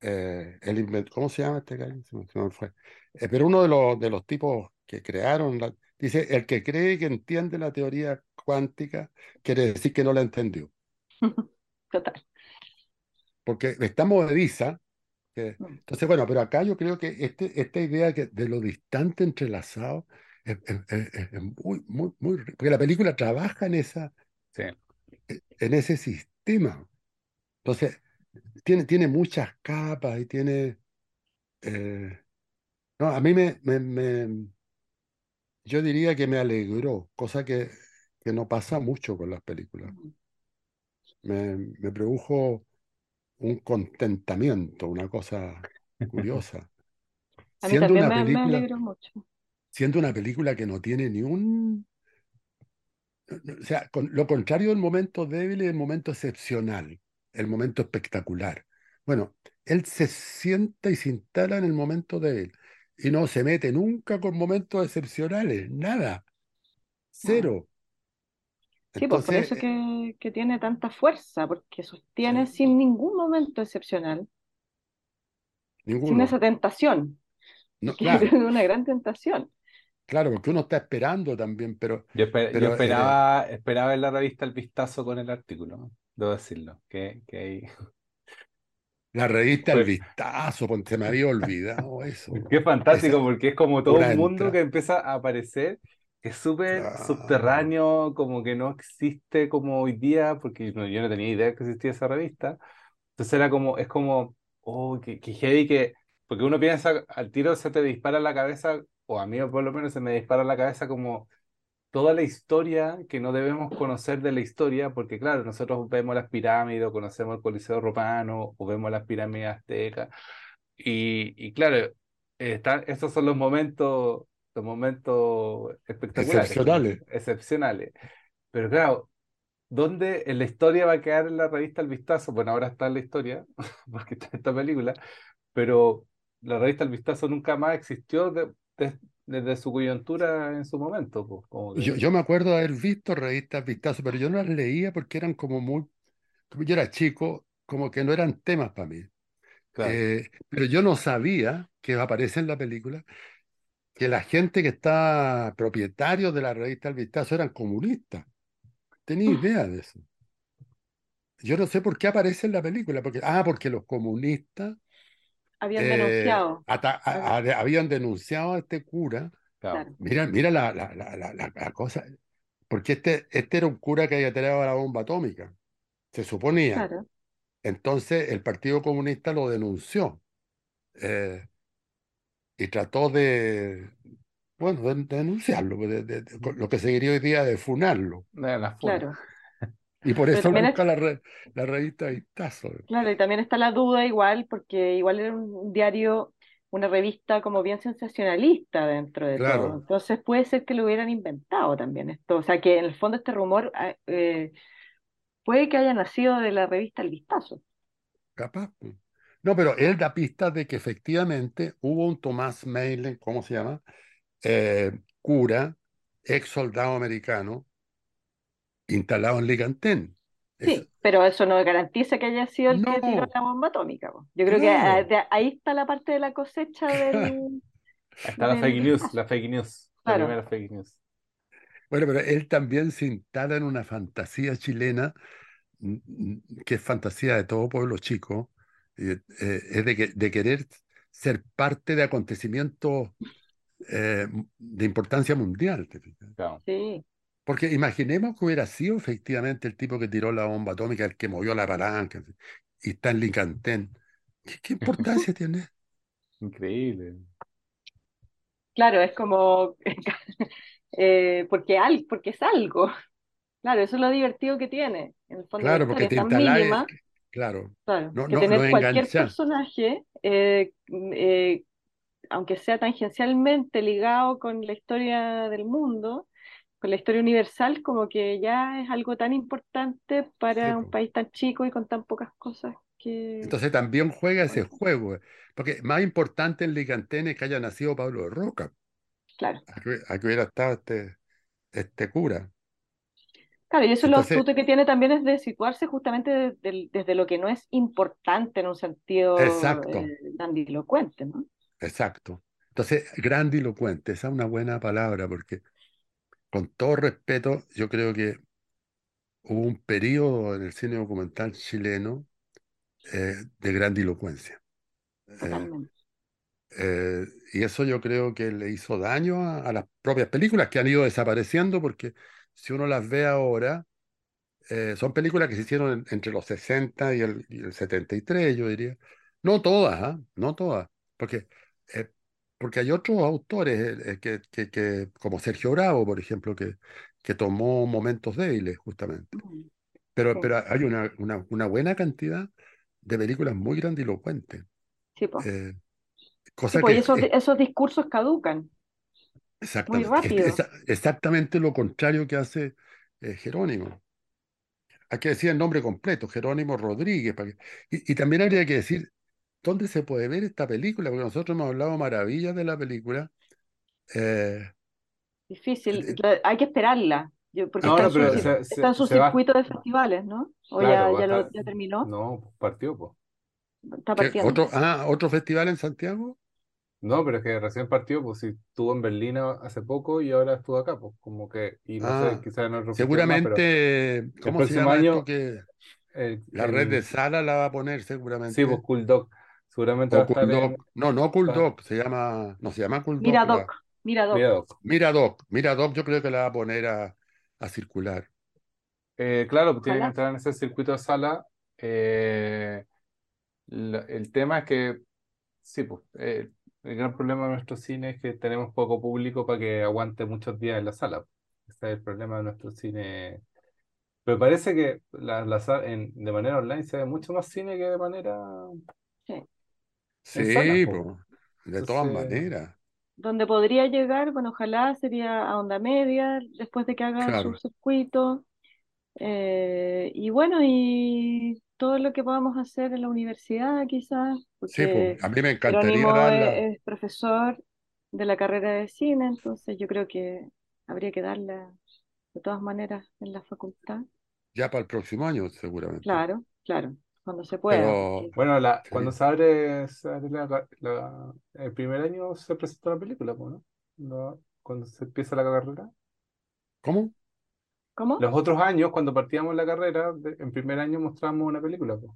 eh, el ¿cómo se llama este gallo? Eh, pero uno de los, de los tipos que crearon, la- dice, el que cree que entiende la teoría cuántica, quiere decir que no la entendió, Total. porque está movediza. que- Mm. entonces, bueno, pero acá yo creo que este, esta idea que de lo distante entrelazado es, muy, muy, muy, ri- porque la película trabaja en esa, Sí. en ese sistema. Entonces, tiene, tiene muchas capas y tiene... eh, no, a mí me, me, me- yo diría que me alegró, cosa que, que no pasa mucho con las películas. Me, me produjo un contentamiento, una cosa curiosa. A mí Siendo también una me, me película, alegró mucho. Siendo una película que no tiene ni un... O sea, con, lo contrario del momento débil es el momento excepcional, el momento espectacular. Bueno, él se sienta y se instala en el momento débil y no se mete nunca con momentos excepcionales, nada, cero. Sí, pues por eso que, que tiene tanta fuerza, porque sostiene Sí. sin ningún momento excepcional, sin esa tentación, No, claro, es una gran tentación. Claro, porque uno está esperando también, pero, Yo, esper- yo pero eh, esperaba, esperaba en la revista el vistazo con el artículo, debo decirlo, que, que hay- la revista El Pues- Vistazo, pues, se me había olvidado eso. Qué fantástico, Esa- porque es como todo un mundo que empieza a aparecer, que es súper subterráneo, como que no existe como hoy día, porque yo no tenía idea que existía esa revista. Entonces era como, es como, oh, qué, qué heavy que, porque uno piensa, al tiro se te dispara la cabeza, o a mí por lo menos se me dispara la cabeza como toda la historia que no debemos conocer de la historia, porque claro, nosotros vemos las pirámides, o conocemos el Coliseo Romano, o vemos las pirámides aztecas, y, y claro, están, estos son los momentos, los momentos espectaculares, Excepcionales. excepcionales. Pero claro, ¿dónde en la historia va a quedar en la revista El Vistazo? Bueno, ahora está en la historia, porque está esta película, pero la revista El Vistazo nunca más existió de- de- desde su coyuntura en su momento, pues, como que- Yo, yo me acuerdo de haber visto revistas Vistazo, pero yo no las leía porque eran como muy, como yo era chico, como que no eran temas para mí. claro. Eh, pero yo no sabía que aparece en la película que la gente que está propietario de la revista El Vistazo eran comunistas. Tenía idea de eso. Yo no sé por qué aparece en la película, porque, ah, porque los comunistas Habían eh, denunciado. ata- a- a- habían denunciado a este cura. claro. Mira, mira la, la, la, la, la- la cosa, porque este, este era un cura que había tirado la bomba atómica, se suponía. Claro. Entonces el Partido Comunista lo denunció eh, y trató de, bueno, de, de denunciarlo, de- de- de- con lo que seguiría hoy día de funarlo. De la funa. Claro. Y por eso busca la, re- la revista Vistazo. Claro, y también está la duda igual, porque igual era un diario, una revista como bien sensacionalista dentro de Claro. todo. Entonces puede ser que lo hubieran inventado también esto. O sea, que en el fondo este rumor ah, eh, puede que haya nacido de la revista El Vistazo. Capaz. No, pero él da pistas de que efectivamente hubo un Tomás Mailen, ¿cómo se llama? Eh, cura, ex soldado americano, instalado en Ligantén. Sí, Eso- pero eso no garantiza que haya sido el que tiró la bomba atómica. po. Yo creo que ah, de- ahí está la parte de la cosecha del... Está la fake news, la fake news, la Claro. primera fake news. Bueno, pero él también se instala en una fantasía chilena, que es fantasía de todo pueblo chico, y, eh, es de, que- de querer ser parte de acontecimientos eh, de importancia mundial. ¿te fijas? Claro. Sí, Porque imaginemos que hubiera sido efectivamente el tipo que tiró la bomba atómica, el que movió la palanca, y está en Lincantén. ¿Qué, qué importancia tiene? Increíble. claro, es como... eh, porque, al, porque es algo. Claro, eso es lo divertido que tiene. En el fondo, Claro, la porque te instalas, claro, claro, no, que no, tener no cualquier personaje eh, eh, aunque sea tangencialmente ligado con la historia del mundo, con la historia universal, como que ya es algo tan importante Sí, para un país tan chico y con tan pocas cosas que... Entonces también juega ese juego, eh, porque más importante en Licantene es que haya nacido Pablo de Roca, claro. aquí, hubiera estado este, este cura. Claro, y eso lo Entonces, astuto que tiene también es de situarse justamente de- desde lo que no es importante en un sentido exacto, eh, grandilocuente, ¿no? exacto. Entonces, grandilocuente, esa es una buena palabra, porque con todo respeto, yo creo que hubo un periodo en el cine documental chileno eh, de grandilocuencia. Eh, Totalmente. eh, y eso yo creo que le hizo daño a, a las propias películas que han ido desapareciendo, porque si uno las ve ahora, eh, son películas que se hicieron en- entre los 60 y el, y el 73, yo diría. No todas, ¿ah? No todas, porque, eh, porque hay otros autores eh, eh, que, que, que- como Sergio Bravo, por ejemplo, que, que tomó momentos débiles, justamente. Mm, Pero, Sí, pero hay una, una, una buena cantidad de películas muy grandilocuentes, sí, po. eh, Sí, cosa y que esos, es esos discursos caducan muy exactamente, es- rápido. es exactamente lo contrario que hace eh, Jerónimo. Hay que decir el nombre completo, Jerónimo Rodríguez. para que- y, y también habría que decir dónde se puede ver esta película, porque nosotros hemos hablado maravillas de la película. eh, Difícil, eh, hay que esperarla, yo, porque No, está no, en su, pero cir- se, está en se, su se va, circuito de festivales, ¿no? O ya, claro, ya, lo, ya terminó, no, partió, pues. está partiendo. ¿Otro, ah, otro festival en Santiago? No, pero es que recién partió, pues si estuvo en Berlín hace poco y ahora estuvo acá, pues como que, y no sé, Ah, quizás en otro más, seguramente, el ¿cómo se próximo llama esto? año, Que el, la red de el- sala la va a poner sí, pues seguramente. Cool Dog, seguramente va O a estar Cool en, Dog. No, no Cool Dog, se llama, no se llama Cool Dog, Mira la Doc, mira Doc. mira, Doc. Miradoc. Miradoc yo creo que la va a poner a, a circular. Eh, claro, pues tiene que entrar en ese circuito de sala. eh, la- el tema es que, sí, pues, eh, el gran problema de nuestro cine es que tenemos poco público para que aguante muchos días en la sala. Ese es el problema de nuestro cine. Pero parece que la, la en- de manera online se ve mucho más cine que de manera Sí. Sí, pues. po, de todas maneras. Donde podría llegar, bueno, ojalá sería a onda media, después de que haga su circuito. Eh, y bueno, y todo lo que podamos hacer en la universidad, quizás, Sí, pues, a mí me encantaría darla. es, es profesor de la carrera de cine, entonces yo creo que habría que darla de todas maneras en la facultad. Ya para el próximo año, seguramente. Claro, claro, cuando se pueda, Pero, bueno, la, sí. cuando se abre, se abre la, la- el primer año se presenta la película, pues, ¿no? No, Cuando se empieza la carrera. ¿Cómo? ¿cómo? Los otros años, cuando partíamos la carrera, de- en primer año mostramos una película, pues.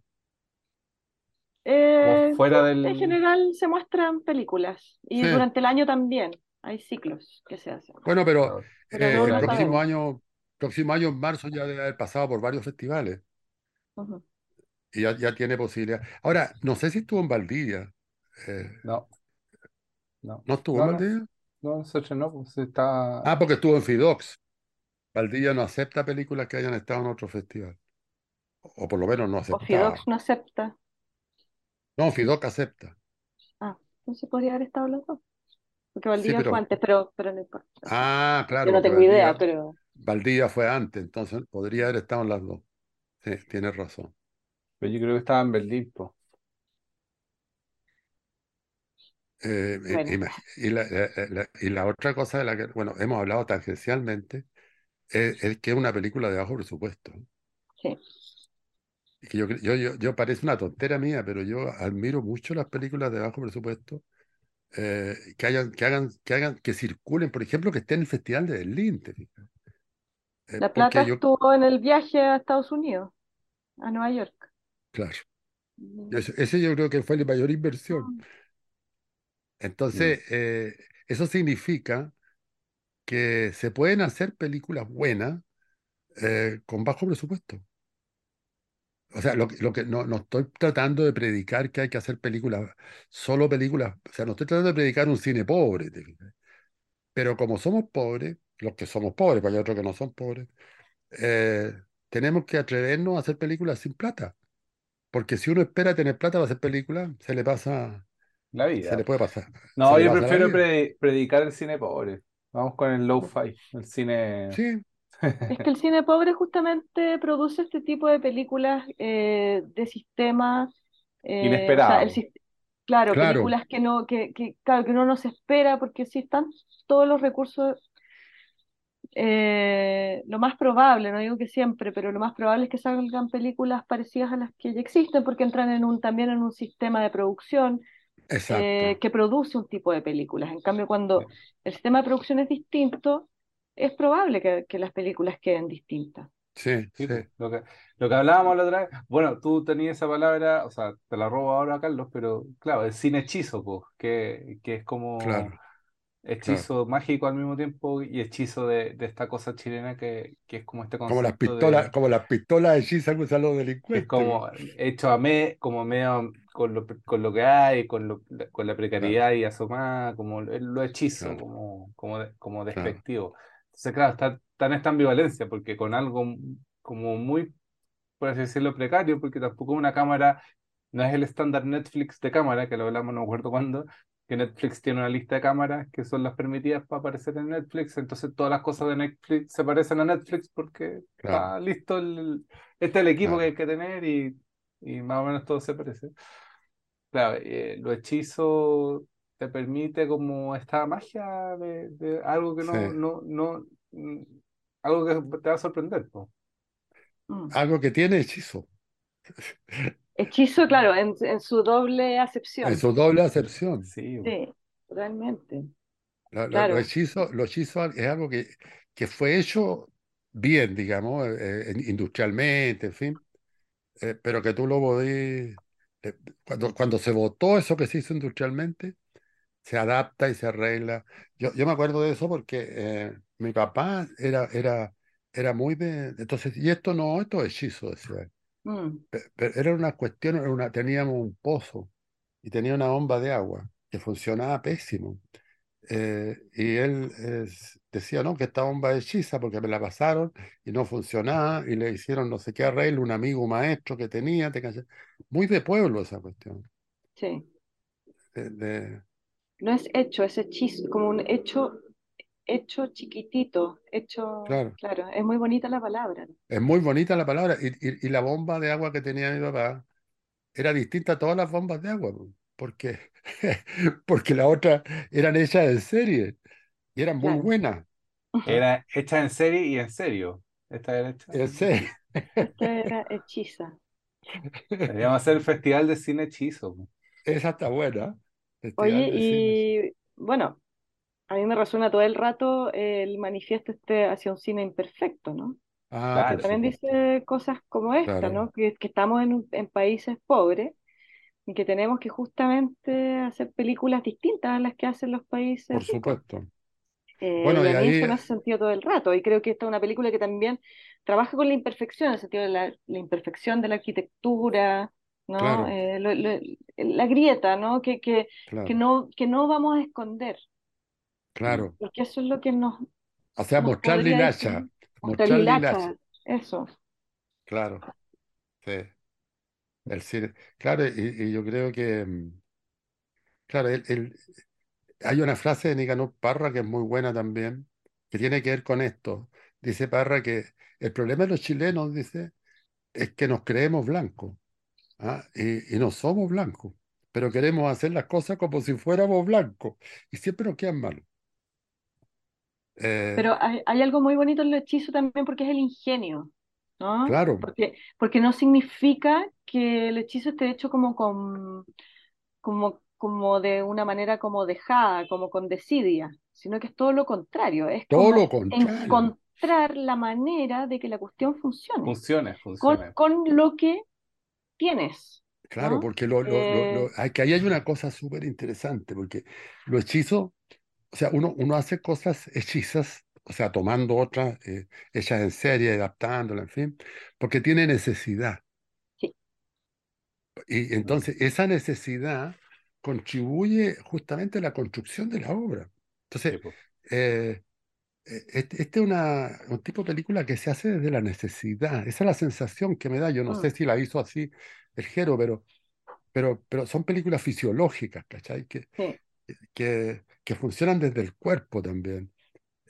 Eh, fuera sí, en del... general se muestran películas y Sí. durante el año también hay ciclos que se hacen, Bueno, pero eh, no el próximo año, próximo año en marzo ya debe haber pasado por varios festivales Ujú. Y ya, ya tiene posibilidad. Ahora, no sé si estuvo en Valdivia. Eh, No, no. ¿no estuvo en No, no, Valdivia? no se estrenó, pues está... Ah, porque estuvo en Fidox. Valdivia no acepta películas que hayan estado en otro festival. O por lo menos no O aceptaba. Fidox no acepta. No, Fidoc acepta. Ah, entonces podría haber estado los dos. Porque Sí, Valdivia fue pero. antes, pero, pero no importa. o Ah, yo claro, no porque tengo idea, pero Valdivia fue antes, entonces podría haber estado en las dos. Sí, tienes razón. Pero yo creo que estaba en Berlín, pues. Eh, bueno, y, la, la- la- y la otra cosa de la que, bueno, hemos hablado tangencialmente, es, es que es una película de bajo presupuesto. sí. Y que yo, yo, yo, yo parece una tontera mía, pero yo admiro mucho las películas de bajo presupuesto eh, que hayan, que hagan, que hagan, que circulen, por ejemplo, que esté en el Festival de Berlín. Eh, La Plata estuvo en el viaje a Estados Unidos, a Nueva York. Claro, ese, ese yo creo que fue la mayor inversión. mm, Entonces, eh, eso significa que se pueden hacer películas buenas eh, con bajo presupuesto. O sea, lo, lo que no, no estoy tratando de predicar que hay que hacer películas, solo películas, o sea, no estoy tratando de predicar un cine pobre. Pero como somos pobres, los que somos pobres, porque hay otros que no son pobres, eh, tenemos que atrevernos a hacer películas sin plata. Porque si uno espera tener plata para hacer películas, se le pasa la Se vida. le puede pasar. No, se yo prefiero pre- predicar el cine pobre. Vamos con el low-fi, el cine... Sí, Es que el cine pobre justamente produce este tipo de películas eh, de sistema, eh, o sea, Inesperado. el sis- claro, Claro. películas que no, que, que, claro, que uno no se espera, porque si están todos los recursos, eh, lo más probable, no digo que siempre, pero lo más probable es que salgan películas parecidas a las que ya existen, porque entran en un, también en un sistema de producción eh, que produce un tipo de películas. En cambio, cuando Sí. el sistema de producción es distinto, es probable que, que las películas queden distintas. Sí, Sí, sí, pues, lo que, lo que hablábamos la otra vez, bueno, tú tenías esa palabra, o sea, te la robo ahora, Carlos, pero claro, el cine hechizo, pues, que, que es como claro. Hechizo mágico al mismo tiempo y hechizo de, de esta cosa chilena que, que es como este Como las concepto pistolas, de, como las pistolas hechizas que usan los que es delincuentes. como hecho a me, como medio con lo, con lo que hay, con, lo, con la precariedad y asomada, como lo, hechizo, Claro. como, como, como Claro. despectivo. Entonces, claro, está, está en esta ambivalencia, porque con algo como muy, por así decirlo, precario, porque tampoco una cámara, no es el estándar Netflix de cámara, que lo hablamos no me acuerdo cuándo, que Netflix tiene una lista de cámaras que son las permitidas para aparecer en Netflix, entonces todas las cosas de Netflix se parecen a Netflix porque Claro. está listo, el, este es el equipo Claro. que hay que tener y, y más o menos todo se parece. Claro, eh, los hechizos te permite como esta magia de, de algo que no, Sí. no, no, algo que te va a sorprender, po. Mm. Algo que tiene hechizo, Hechizo, claro, en, en su doble acepción. en su doble acepción. Sí. Sí, totalmente. Lo, Claro. lo hechizo, lo hechizo es algo que, que fue hecho bien, digamos, eh, eh, industrialmente, en fin, eh, pero que tú lo podés, eh, cuando, cuando se votó eso que se hizo industrialmente, se adapta y se arregla. Yo, yo me acuerdo de eso porque eh, mi papá era, era, era muy de, entonces, y esto no, esto es hechizo, decía él. Mm, Pero era una cuestión, era una, teníamos un pozo y tenía una bomba de agua que funcionaba pésimo. Eh, y él eh, decía, no, que esta bomba es hechiza porque me la pasaron y no funcionaba y le hicieron no sé qué arreglo, un amigo maestro que tenía, te muy de pueblo esa cuestión. sí. de- de- No es hecho, es hechizo, como un hecho, hecho chiquitito, hecho, Claro. claro, es muy bonita la palabra. es muy bonita la palabra y, y- y la bomba de agua que tenía mi papá era distinta a todas las bombas de agua, po, porque, porque las otras eran hechas en serie y eran muy Claro. buenas. Era hecha en serie y en serio. Esta era hecha. En serie. Esta era hechiza. Deberíamos hacer el festival de cine hechizo. Esa está buena. Festival Oye, y bueno, a mí me resuena todo el rato el manifiesto este hacia un cine imperfecto, ¿no? Ah, Claro. También dice cosas como esta, Claro. ¿no? Que, que estamos en, un- en países pobres y que tenemos que justamente hacer películas distintas a las que hacen los países Por ricos. supuesto. Eh, Bueno, y y a mí ahí- eso me hace sentido todo el rato. Y creo que esta es una película que también trabaja con la imperfección, en el sentido de la, la imperfección de la arquitectura, ¿no? Claro. Eh, lo- lo- la grieta, ¿no? Que, que, Claro, que no, que no vamos a esconder, claro. porque eso es lo que nos, O sea, nos mostrarle hacha. Mostrarle el hacha, hacha. eso. Claro. Sí. El cine. Claro, y, y yo creo que, mm, claro, el, el- hay una frase de Nicanor Parra que es muy buena también, que tiene que ver con esto. Dice Parra que el problema de los chilenos, dice, es que nos creemos blancos, ¿ah? Y, y no somos blancos, pero queremos hacer las cosas como si fuéramos blancos, y siempre nos quedan mal. Eh, Pero hay, hay algo muy bonito en el hechizo también porque es el ingenio, ¿no? Claro. Porque, porque no significa que el hechizo esté hecho como con, como, como de una manera como dejada, como con desidia, sino que es todo lo contrario, es todo como lo contrario. encontrar la manera de que la cuestión funcione, Funcione, con, funcione. con lo que tienes, Claro, ¿no? porque lo, lo- lo- lo- Eh, hay, que ahí hay una cosa súper interesante, porque los hechizos, o sea, uno, uno hace cosas hechizas, o sea, tomando otras, eh, hechas en serie, adaptándolas, en fin, porque tiene necesidad. Sí. Y entonces esa necesidad contribuye justamente a la construcción de la obra. Entonces, eh, este, este es una, un tipo de película que se hace desde la necesidad. Esa es la sensación que me da. Yo no Mm. sé si la hizo así el Jero, pero pero, pero son películas fisiológicas, ¿cachai? Que, Sí, que, que funcionan desde el cuerpo también.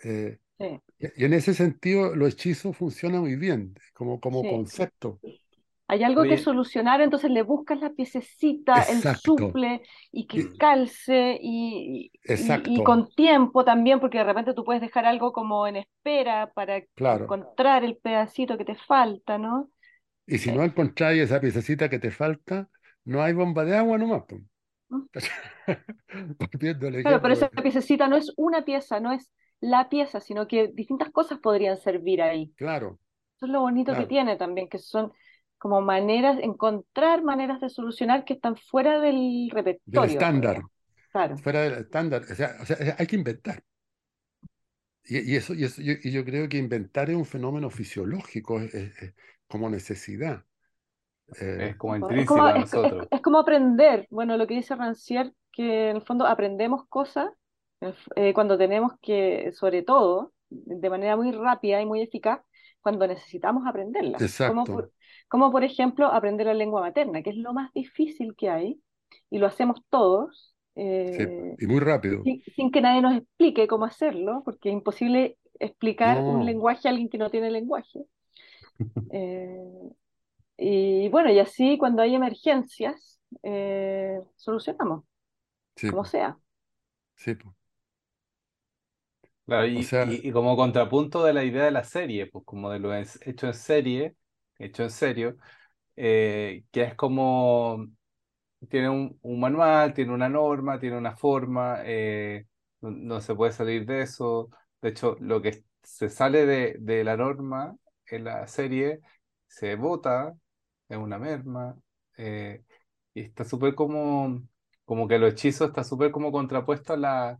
Eh, sí, y en ese sentido, los hechizos funcionan muy bien como, como sí. concepto. Hay algo que solucionar, entonces le buscas la piececita, el Exacto, suple y que y- calce y, y, y con tiempo también, porque de repente tú puedes dejar algo como en espera para claro. encontrar el pedacito que te falta, ¿no? Y si Eh, no encontráis esa piececita que te falta, no hay bomba de agua nomás. Claro, pero esa piececita no es una pieza, no es la pieza, sino que distintas cosas podrían servir ahí. Claro, Eso es lo bonito que tiene también, que son como maneras, encontrar maneras de solucionar que están fuera del Del repertorio, estándar, digamos. Claro, fuera del estándar. O sea, o sea, hay que inventar. Y, y eso, y, eso yo, y yo creo que inventar es un fenómeno fisiológico, es, es- es como necesidad. Eh, es como Es intrínseco como, a es- nosotros. es como aprender, bueno, lo que dice Rancière, que en el fondo aprendemos cosas eh, cuando tenemos que, sobre todo, de manera muy rápida y muy eficaz, cuando necesitamos aprenderlas. Como exacto. por, como por ejemplo aprender la lengua materna, que es lo más difícil que hay, y lo hacemos todos, Sí, eh, y muy rápido. sin, sin que nadie nos explique cómo hacerlo, porque es imposible explicar un lenguaje a alguien que no tiene lenguaje. Eh, y bueno, y así cuando hay emergencias, eh, solucionamos, sí, como sea. sí. Claro, O y, sea, y, y como contrapunto de la idea de la serie, pues como de lo hecho en serie, hecho en serio, eh, que es como tiene un, un manual, tiene una norma, tiene una forma, eh, no, no se puede salir de eso. De hecho, lo que se sale de, de la norma en la serie se vota, es una merma, eh, y está súper como, como que los hechizos está súper como contrapuesto a la,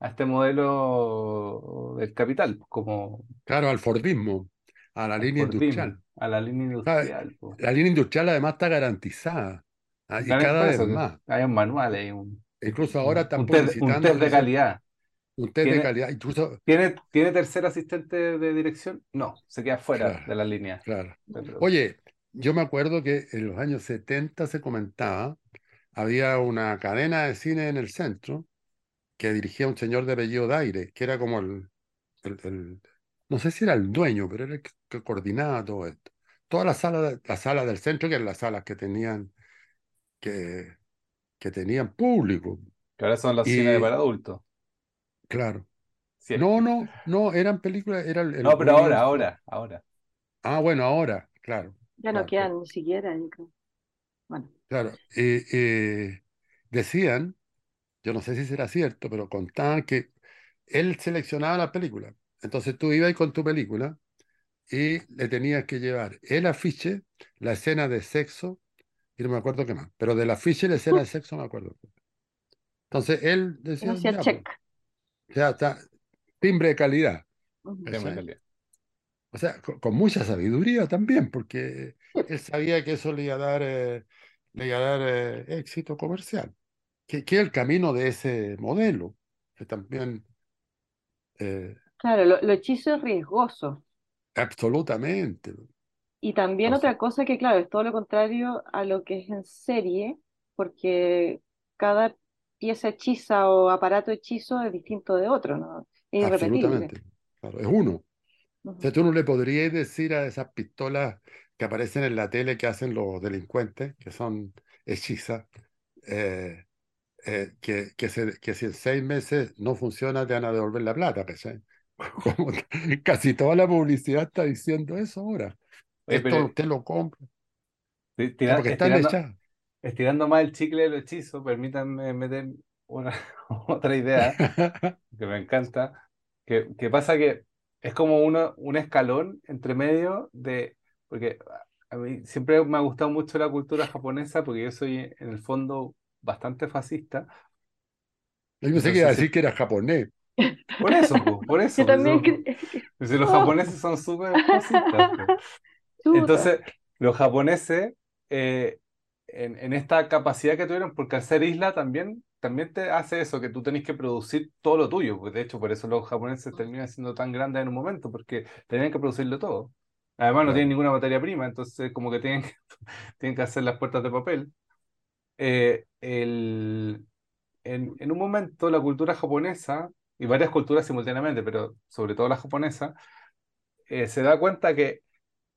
a este modelo del capital, como claro, al Fordismo, a la línea Fordismo, industrial. a la línea industrial. po. La línea industrial además está garantizada, ¿ah? y Claro, cada vez más. hay un manual, hay un, Incluso ahora están un test, un test de calidad. un test de ¿Tiene, calidad. Incluso, tiene, ¿tiene tercer asistente de dirección? No, se queda fuera claro, de la línea claro. Oye, yo me acuerdo que en los años 70 se comentaba, había una cadena de cine en el centro que dirigía un señor de apellido Daire, que era como el, el- el- no sé si era el dueño, pero era el que, coordinaba todo esto. Todas las salas, las salas del centro, que eran las salas que tenían, que, que tenían público. Que ahora son los cines para adultos. claro, Sí. no, no, no, eran películas, era el, No, pero ahora, ahora, ahora. Ah, bueno, ahora, claro, Ya no claro, quedan ni siquiera, yo creo. Bueno, claro. Eh, eh, decían, yo no sé si será cierto, pero contaban que él seleccionaba la película. Entonces tú ibas con tu película y le tenías que llevar el afiche, la escena de sexo, y no me acuerdo qué más, pero del afiche y la escena de sexo me acuerdo. Entonces él decía, hacía ya, check. pues, ya está, timbre de calidad, ¿cachai? calidad. O sea, con, con mucha sabiduría también, porque él sabía que eso le iba a dar, eh, le iba a dar eh, éxito comercial, que, que es el camino de ese modelo, que también, eh, Claro, lo, lo hechizo es riesgoso. absolutamente. Y también O sea, otra cosa que, claro, es todo lo contrario a lo que es en serie, porque cada pieza hechiza o aparato hechizo es distinto de otro, ¿no? Es irrepetible. absolutamente. Claro, es uno. O sea, tú no le podrías decir a esas pistolas que aparecen en la tele que hacen los delincuentes, que son hechizas, eh, eh, que, que, se- que si en seis meses no funciona te van a devolver la plata, ¿cachai? Como casi toda la publicidad está diciendo eso ahora. Oye, Esto usted lo compra, tira- porque están estirando, estirando más el chicle del hechizo, permítanme meter una, otra idea que me encanta, que, que pasa que es como uno, un escalón entre medio de, porque a mí siempre me ha gustado mucho la cultura japonesa, porque yo soy en el fondo bastante fascista, Yo pensé que iba a decir que era japonés. por eso, po, por eso, Yo también cre- si los Oh. japoneses son súper fascistas. Entonces, los japoneses, eh, en, en esta capacidad que tuvieron, porque al ser isla también, también te hace eso, que tú tenés que producir todo lo tuyo, pues de hecho, por eso los japoneses terminan siendo tan grandes en un momento, porque tenían que producirlo todo. Además, no tienen ninguna materia prima, entonces como que tienen que, tienen que hacer las puertas de papel. eh, el, en, en un momento la cultura japonesa, y varias culturas simultáneamente, pero sobre todo la japonesa, eh, se da cuenta que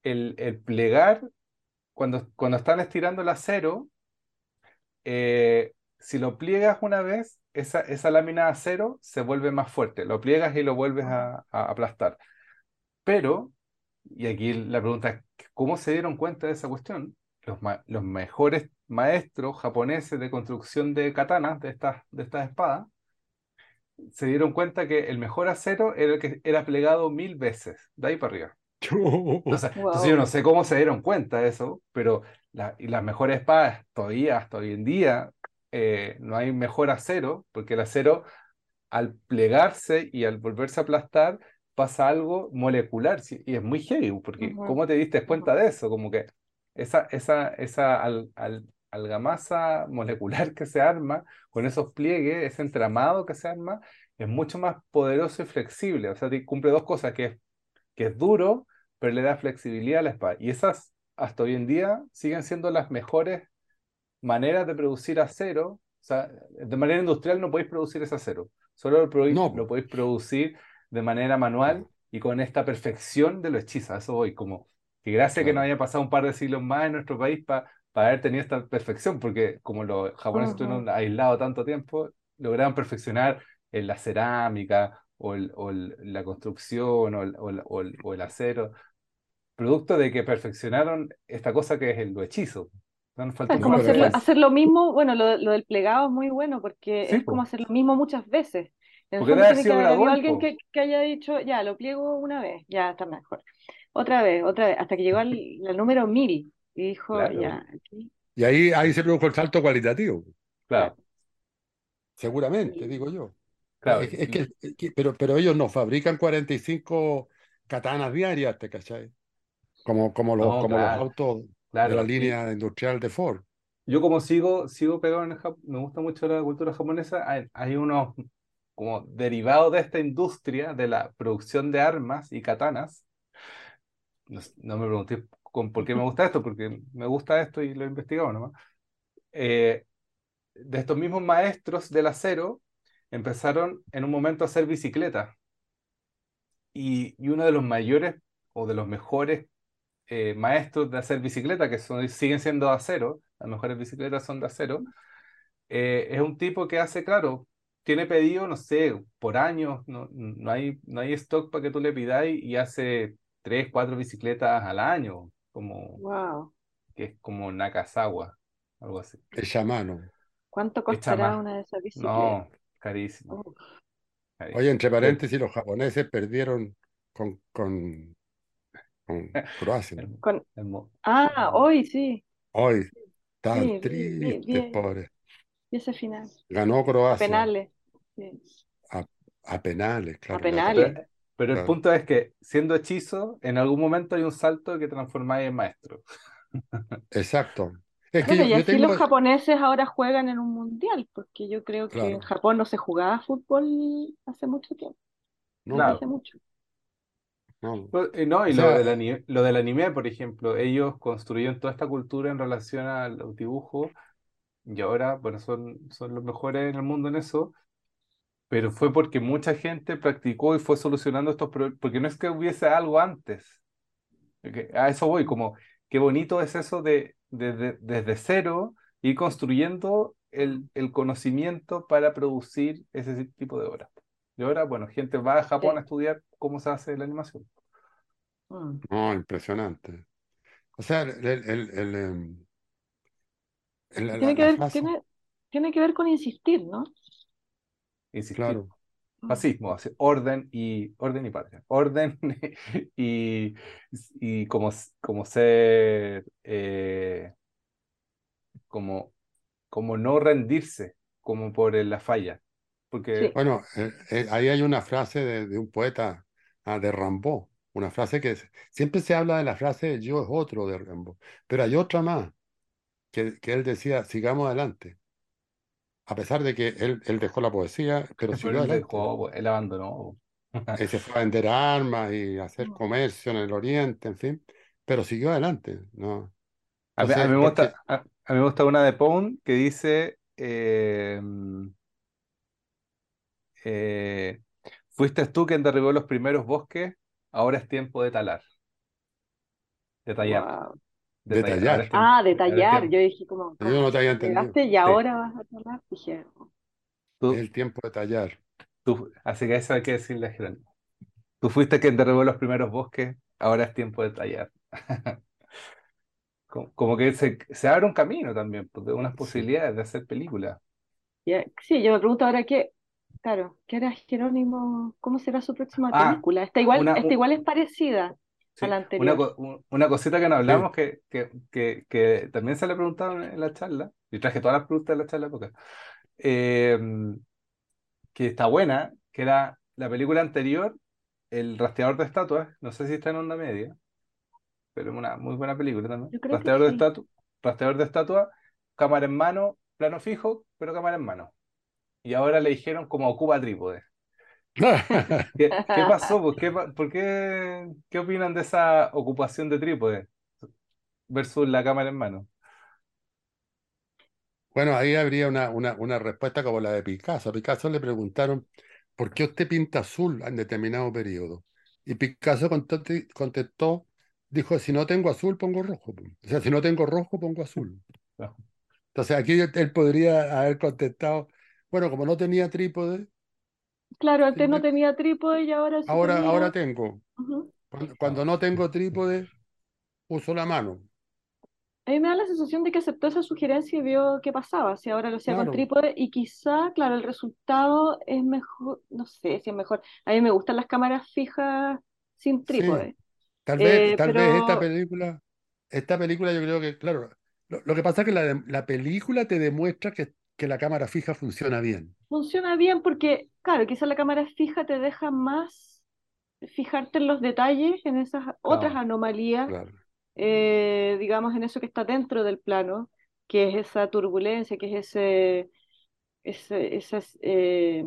el, el plegar, cuando, cuando están estirando el acero, eh, si lo pliegas una vez, esa, esa lámina de acero se vuelve más fuerte. Lo pliegas y lo vuelves a, a aplastar. Pero, y aquí la pregunta es, ¿cómo se dieron cuenta de esa cuestión? Los, ma- los mejores maestros japoneses de construcción de katanas, de estas, de estas espadas, se dieron cuenta que el mejor acero era el que era plegado mil veces, de ahí para arriba. Entonces, entonces yo Wow. no sé cómo se dieron cuenta de eso, pero la- y las mejores espadas todavía, hasta hoy en día, eh, no hay mejor acero, porque el acero al plegarse y al volverse a aplastar pasa algo molecular y es muy heavy, porque Ujú, ¿cómo te diste cuenta de eso? Como que esa, esa, esa al, al- algamasa molecular que se arma con esos pliegues, ese entramado que se arma, es mucho más poderoso y flexible. O sea, te- cumple dos cosas, que es, que es duro, pero le da flexibilidad a la espada. Y esas, hasta hoy en día, siguen siendo las mejores maneras de producir acero. O sea, de manera industrial no podéis producir ese acero. Solo lo, podéis- No, lo podéis producir de manera manual y con esta perfección de lo hechiza. A Eso voy, como que gracias que no claro. haya pasado un par de siglos más en nuestro país para haber tenido esta perfección, porque como los japoneses Ujú. estuvieron aislados tanto tiempo, lograron perfeccionar en la cerámica o, el- o el- la construcción o el, o el- o el- o el acero, producto de que perfeccionaron esta cosa que es el lo hechizo. No nos falta Es como hacer lo mismo, bueno, lo, lo del plegado es muy bueno porque Sí, es como hacer lo mismo muchas veces. En Porque debe que haber habido alguien que, que haya dicho, ya, lo pliego una vez, ya está mejor. Otra vez, otra vez, hasta que llegó al, al número mil y dijo, Claro, ya, aquí, Y ahí, ahí se produjo el salto cualitativo, claro, seguramente, digo yo. claro. Es, es que, es que- pero, pero ellos no fabrican 45 katanas diarias, ¿te cachai? Como, como, los, No, como los claro, de la línea industrial de Ford. yo como sigo, sigo pegado en el Jap- me gusta mucho la cultura japonesa, hay, hay unos como derivados de esta industria de la producción de armas y katanas. No, no me pregunté con por qué me gusta esto, porque me gusta esto y lo he investigado nomás. Eh, de estos mismos maestros del acero empezaron en un momento a hacer bicicletas y, y uno de los mayores o de los mejores eh, maestros de hacer bicicleta, que son, siguen siendo de acero, las mejores bicicletas son de acero, eh, es un tipo que hace, claro, tiene pedido, no sé, por años, no, no hay, no hay stock para que tú le pidáis y hace tres, cuatro bicicletas al año, como, Wow. que es como Nakazawa, algo así. Hecha a mano. ¿Cuánto costará una de esas bicicletas? No, carísimo, Uf. carísimo. Oye, entre paréntesis, los japoneses perdieron con, con, con Croacia. Con- Ah, hoy sí, Hoy sí, tristes, vi, pobres. vi ese final. Ganó A Croacia penales. sí. a, a penales, claro. la penales. Pero, el punto es que siendo hechizo, en algún momento hay un salto que transformáis en maestro. Exacto. Es que Bueno, yo, y así tengo, los japoneses ahora juegan en un mundial, porque yo creo que en Japón no se jugaba fútbol hace mucho tiempo, no, hace mucho. No. Pues, eh, No, y O lo del anime, lo del anime, por ejemplo, ellos construyeron toda esta cultura en relación a los dibujos y ahora, bueno, son, son los mejores en el mundo en eso, pero fue porque mucha gente practicó y fue solucionando estos problemas, porque no es que hubiese algo antes, a eso voy, como qué bonito es eso de, de- de- desde cero ir construyendo el, el conocimiento para producir ese tipo de obras. Y ahora, bueno, gente va a Japón a estudiar cómo se hace la animación. Mm. no, impresionante. O sea, el, el, el, el, em, la, Tiene que ver, tiene, tiene que ver con insistir, ¿no? Insistir. claro, Mm. Fascismo, así, orden y orden y patria. Orden y, y como, como ser eh, como, como no rendirse, como por la falla. Porque Sí. bueno, eh, eh, ahí hay una frase de, de un poeta, ah, de Rimbaud, una frase que es- siempre se habla de la frase yo es otro de Rimbaud, pero hay otra más, que, que él decía, sigamos adelante, a pesar de que él, él dejó la poesía, pero pero siguió él adelante. dejó, él abandonó. Él se fue a vender armas y hacer Mm. comercio en el oriente, en fin, pero siguió adelante, ¿no? A mí, a Entonces, mí me porque, gusta, a, a mí me gusta una de Pound que dice eh, eh, fuiste tú quien derribó los primeros bosques, ahora es tiempo de talar, de tallar, Wow. detallar. tiempo, Ah, de ahora es tallar. tiempo. Yo dije como, Yo no te había entendido. y Sí, ahora vas a talar. Dije, Es el tiempo de tallar. tú, así que eso hay que decirle a Jerónimo. Tú fuiste quien derribó los primeros bosques, ahora es tiempo de tallar. Como, como que se, se abre un camino también, pues, de unas Sí. posibilidades de hacer películas. sí, yo me pregunto ahora qué, claro, ¿qué hará Jerónimo? ¿Cómo será su próxima Ah, película? Esta igual, una, esta igual es parecida a la una, anterior. co- un- una cosita que no Sí. hablamos que, que, que, que también se le preguntaron en la charla, y traje todas las preguntas de la charla porque, eh, que está buena, que era la película anterior, El rastreador de estatuas, no sé si está en onda media, pero es una muy buena película también. Yo Rastreador de estatu rastreador de estatuas, cámara en mano, plano fijo, pero cámara en mano. Y ahora le dijeron como ocupa trípode. ¿Qué, qué pasó? ¿Por qué, pa- por qué, qué opinan de esa ocupación de trípode versus la cámara en mano? Bueno, ahí habría una, una, una respuesta como la de Picasso. A Picasso le preguntaron, ¿por qué usted pinta azul en determinado periodo? Y Picasso contestó, dijo, si no tengo azul, pongo rojo. po. O sea, si no tengo rojo, pongo azul. Entonces aquí él podría haber contestado, bueno, como no tenía trípode, Claro, antes no tenía trípode y ahora sí ahora, tenía. ahora tengo. Cuando, cuando no tengo trípode, uso la mano. A mí me da la sensación de que aceptó esa sugerencia y vio qué pasaba, si ahora lo hacía con trípode y quizá, claro, el resultado es mejor, no sé si es mejor. A mí me gustan las cámaras fijas sin Sí, trípode. tal vez, Eh, tal vez esta película, esta película yo creo que, claro, lo, lo que pasa es que la, la película te demuestra que, que la cámara fija funciona bien. funciona bien porque, claro, quizá la cámara fija te deja más fijarte en los detalles, en esas otras Claro. anomalías, Claro. eh, digamos, en eso que está dentro del plano, que es esa turbulencia, que es ese, ese- esa, eh,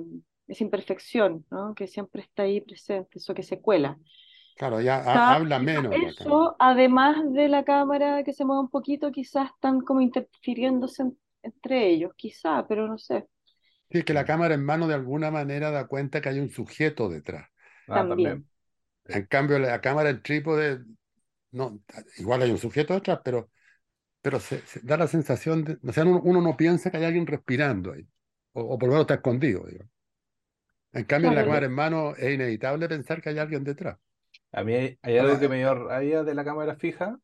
esa imperfección, ¿no? Que siempre está ahí presente, eso que se cuela. Claro, ya ha- habla menos eso, además de la cámara que se mueve un poquito, quizás están como interfiriéndose en- entre ellos, quizá, pero no sé, Sí, que la cámara en mano de alguna manera da cuenta que hay un sujeto detrás. Ah, también. En cambio, la cámara en trípode, no, igual hay un sujeto detrás, pero, pero se, se da la sensación de, o sea, uno, uno no piensa que hay alguien respirando ahí, o, o por lo menos está escondido. digo. En cambio, en la cámara en mano es inevitable pensar que hay alguien detrás. A mí hay, hay algo que me dio rabia de la cámara fija,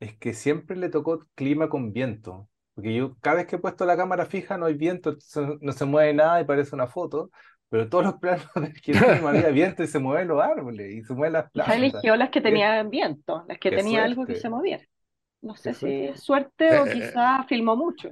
es que siempre le tocó clima con viento. Porque yo cada vez que he puesto la cámara fija no hay viento, no se mueve nada y parece una foto. Pero todos los planos de Jerónimo había viento y se mueven los árboles y se mueven las plantas. eligió las que tenían viento, las que qué tenía algo que se moviera. No sé si suerte. es suerte o eh, eh, quizá filmó mucho.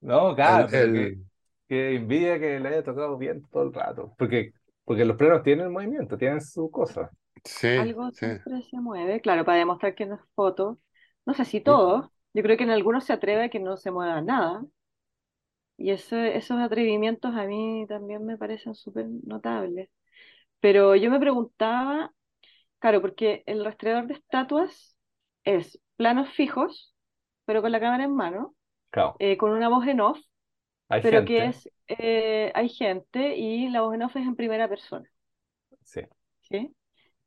No, claro, que, el, que envidia que le haya tocado viento todo el rato. Porque, porque los planos tienen movimiento, tienen su cosa. sí, Algo sí. siempre se mueve, claro, para demostrar que no es foto. No sé si todos, yo creo que en algunos se atreve a que no se mueva nada. Y ese, esos atrevimientos a mí también me parecen súper notables. Pero yo me preguntaba, claro, porque el rastreador de estatuas es planos fijos, pero con la cámara en mano, Claro, eh, con una voz en off, hay pero que es, eh, hay gente y la voz en off es en primera persona, sí. ¿sí?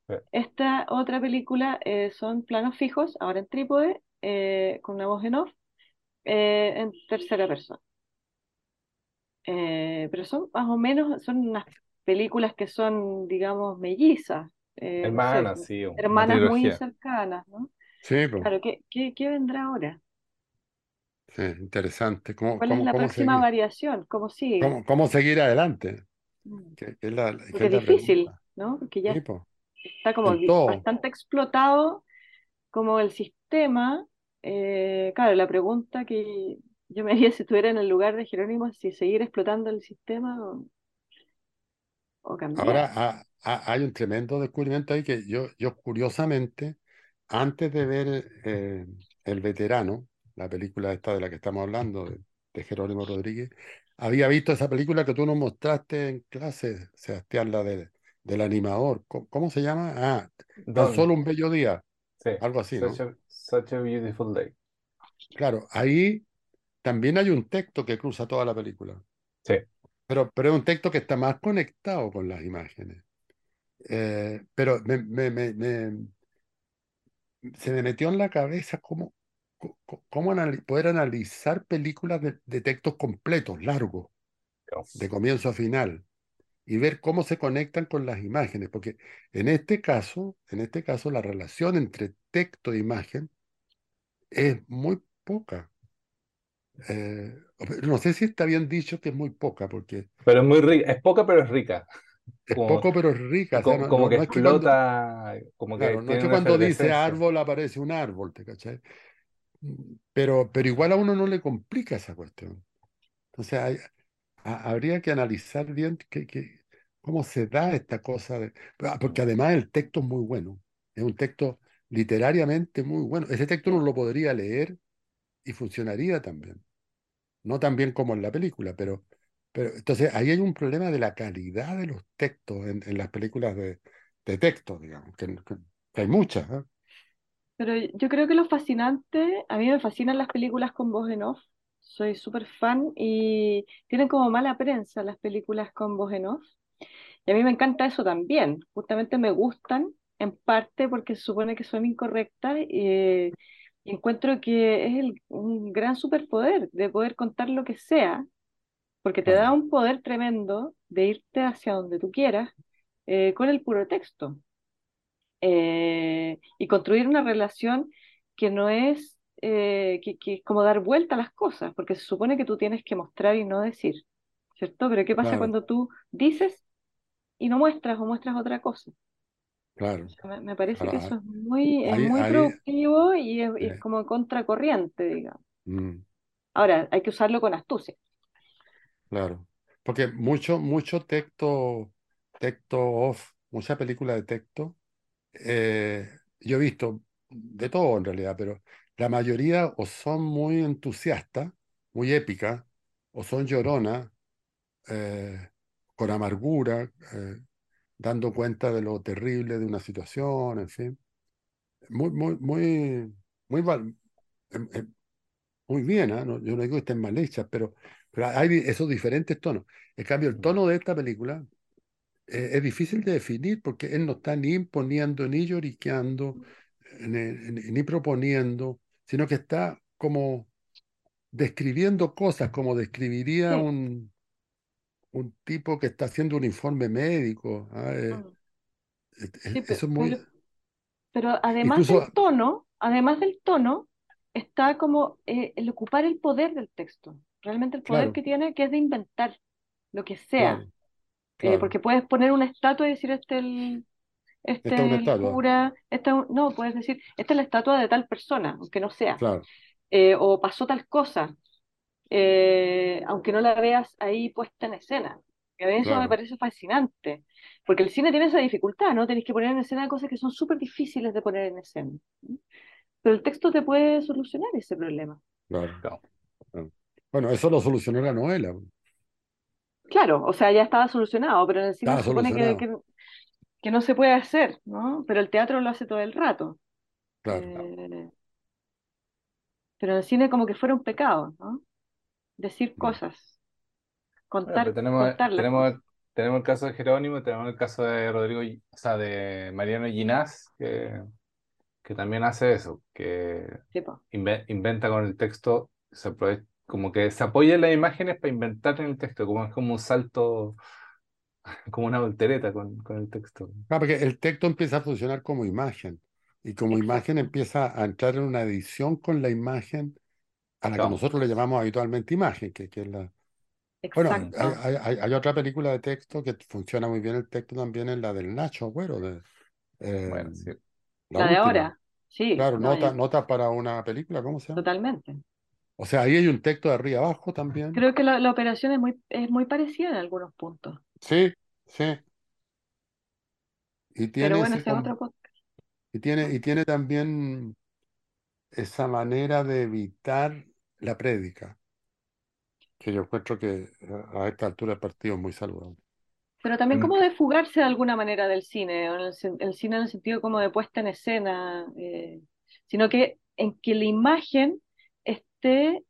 eh, Esta otra película eh, son planos fijos, ahora en trípode, eh, con una voz en off, eh, en tercera persona. Eh, pero son más o menos, son unas películas que son, digamos, mellizas, eh, no sé, Hermanas, sí, hermanas muy cercanas, ¿no? Sí, pues, Claro, ¿qué, qué, qué vendrá ahora? sí, interesante. ¿Cómo, ¿Cuál es cómo, la cómo próxima seguir? variación? ¿Cómo sigue? ¿Cómo, cómo seguir adelante? Mm. Que, que es la, que es es la difícil, pregunta. ¿no? Porque ya Sí, está como bastante explotado como el sistema. Eh, claro, la pregunta que yo me haría si estuviera en el lugar de Jerónimo es si seguir explotando el sistema o, o cambiar. Ahora ha- hay un tremendo descubrimiento ahí que yo, yo curiosamente, antes de ver eh, El Veterano, la película esta de la que estamos hablando, de, de Jerónimo Rodríguez, había visto esa película que tú nos mostraste en clase, Sebastián, la de, del animador. ¿Cómo, cómo se llama? Ah, Tan solo un bello día, sí. algo así, ¿no? Such a, such a beautiful day. Claro, ahí también hay un texto que cruza toda la película. Sí. Pero, pero es un texto que está más conectado con las imágenes. Eh, pero me, me, me, se me metió en la cabeza cómo, cómo poder analizar películas de, de textos completos, largos, de comienzo a final, y ver cómo se conectan con las imágenes, porque en este caso, en este caso, la relación entre texto e imagen es muy poca. Eh, no sé si está bien dicho que es muy poca, porque Pero es muy rica, es poca, pero es rica. es Como, poco pero es rica. O sea, como, no, como no- que no es que cuando, explota, como que claro, no es que cuando dice árbol aparece un árbol, ¿te cachai? Pero, pero igual a uno no le complica esa cuestión. Entonces hay- ha- habría que analizar bien qué- cómo se da esta cosa, de- ah, porque además el texto es muy bueno, es un texto literariamente muy bueno. Ese texto uno lo podría leer y funcionaría también. No tan bien como en la película, pero, pero entonces ahí hay un problema de la calidad de los textos en, las películas de, de texto, digamos, que, que- que hay muchas, ¿eh? Pero yo creo que lo fascinante, a mí me fascinan las películas con voz en off, soy súper fan y tienen como mala prensa las películas con voz en off. Y a mí me encanta eso también, justamente me gustan en parte porque se supone que son incorrectas y, y encuentro que es el- un gran superpoder de poder contar lo que sea, porque te da un poder tremendo de irte hacia donde tú quieras eh, con el puro texto. Eh, y construir una relación que no es eh, que, que es como dar vuelta a las cosas, porque se supone que tú tienes que mostrar y no decir, ¿cierto? Pero ¿qué pasa claro, cuando tú dices y no muestras o muestras otra cosa? claro. O sea, me, me parece que eso es muy, es ahí, muy ahí, productivo y es, es eh, como contracorriente, digamos. mm, Ahora, hay que usarlo con astucia. claro. Porque mucho, mucho texto, texto off, mucha película de texto, eh, yo he visto de todo en realidad, pero la mayoría o son muy entusiastas, muy épicas, o son lloronas, eh, con amargura, eh, dando cuenta de lo terrible de una situación, en fin. Muy, muy, muy, muy, val- em- em, muy bien, ¿ah? No- yo no digo que estén mal hechas, pero, pero hay esos diferentes tonos. En cambio, el tono de esta película eh, es difícil de definir porque él no está ni imponiendo, ni lloriqueando, ni proponiendo, sino que está como describiendo cosas, como describiría Sí. un, un tipo que está haciendo un informe médico. ¿ah? Eh, Sí, pe- eso es muy... pero, pero además Incluso, del tono, además del tono, está como eh, el ocupar el poder del texto. Realmente el poder claro, que tiene, que es de inventar lo que sea. claro, Eh, porque puedes poner una estatua y decir, este es el, Esta es este una es el cura, esta es un- no, puedes decir, esta es la estatua de tal persona, aunque no sea. claro, Eh, o pasó tal cosa, eh, aunque no la veas ahí puesta en escena. Y a mí eso me parece fascinante, porque el cine tiene esa dificultad, ¿no? Tenés que poner en escena cosas que son súper difíciles de poner en escena. Pero el texto te puede solucionar ese problema. claro, Claro. Bueno, eso lo solucionó la novela. Claro, o sea, ya estaba solucionado, pero en el cine Estaba se supone que, que no se puede hacer, ¿no? Pero el teatro lo hace todo el rato. claro. Eh, pero en el cine como que fuera un pecado, ¿no? Decir cosas, Bueno, contar, tenemos, tenemos, cosas. tenemos el caso de Jerónimo, tenemos el caso de Rodrigo, o sea, de Mariano Ginás, que, que también hace eso, que Sí, po. inve- inventa con el texto, se como que se apoya en las imágenes para inventar en el texto, como es como un salto, como una voltereta con, con el texto. Ah, porque el texto empieza a funcionar como imagen y como imagen empieza a entrar en una edición con la imagen a la que nosotros le llamamos habitualmente imagen, que, que es la... Bueno, hay, exacto. hay- hay- hay otra película de texto que funciona muy bien el texto también, es la del Nacho Agüero, de, eh, Bueno, sí. la La de ahora, sí, Claro, no, nota, yo- nota para una película, ¿cómo se llama? totalmente. O sea, ahí hay un texto de arriba abajo también. Creo que la, la operación es muy, es muy parecida en algunos puntos. Sí, sí. Y Pero tiene bueno, ese es podcast. y tiene, y tiene también esa manera de evitar la prédica, que yo encuentro que a a esta altura del partido es muy saludable. Pero también Mm, como de fugarse de alguna manera del cine, o en el, sen- el cine en el sentido como de puesta en escena, eh, sino que en que la imagen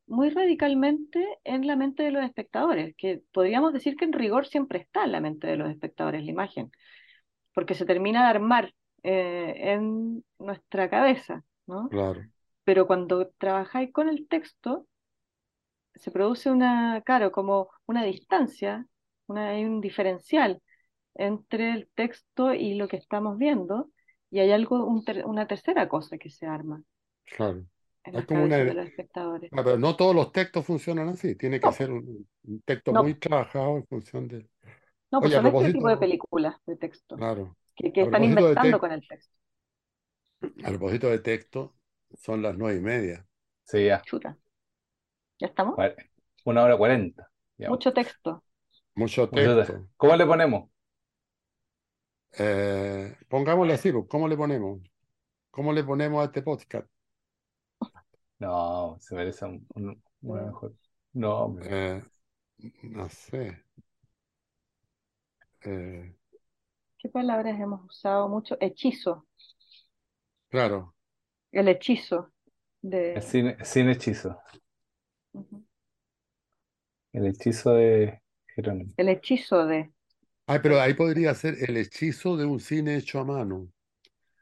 muy radicalmente en la mente de los espectadores, que podríamos decir que en rigor siempre está en la mente de los espectadores la imagen, porque se termina de armar eh, en nuestra cabeza, ¿no? Claro, Pero cuando trabajáis con el texto, se produce una, claro, como una distancia, una, hay un diferencial entre el texto y lo que estamos viendo, y hay algo, un ter- una tercera cosa que se arma claro. En Hay como una, de los espectadores. Pero no todos los textos funcionan así. Tiene que No, ser un, un texto no, muy trabajado en función de. no, pues Oye, son este tipo de películas de texto, claro, que, están inventando texto, con el texto. a propósito de texto, son las nueve y media. Sí, ya. Chuta, ¿ya estamos? Cuar- Una hora cuarenta. Mucho texto. Mucho Mucho te- texto. ¿Cómo le ponemos? Eh, pongámosle así, pues, ¿cómo le ponemos? ¿Cómo le ponemos a este podcast? No, se merece un, un- una Mm. mejor. No, hombre. Eh, no sé. Eh, ¿Qué palabras hemos usado mucho? Hechizo, claro, el hechizo de... cine, sin hechizo. Ujú. El hechizo de Jerónimo. El hechizo de... Ay, pero ahí podría ser el hechizo de un cine hecho a mano.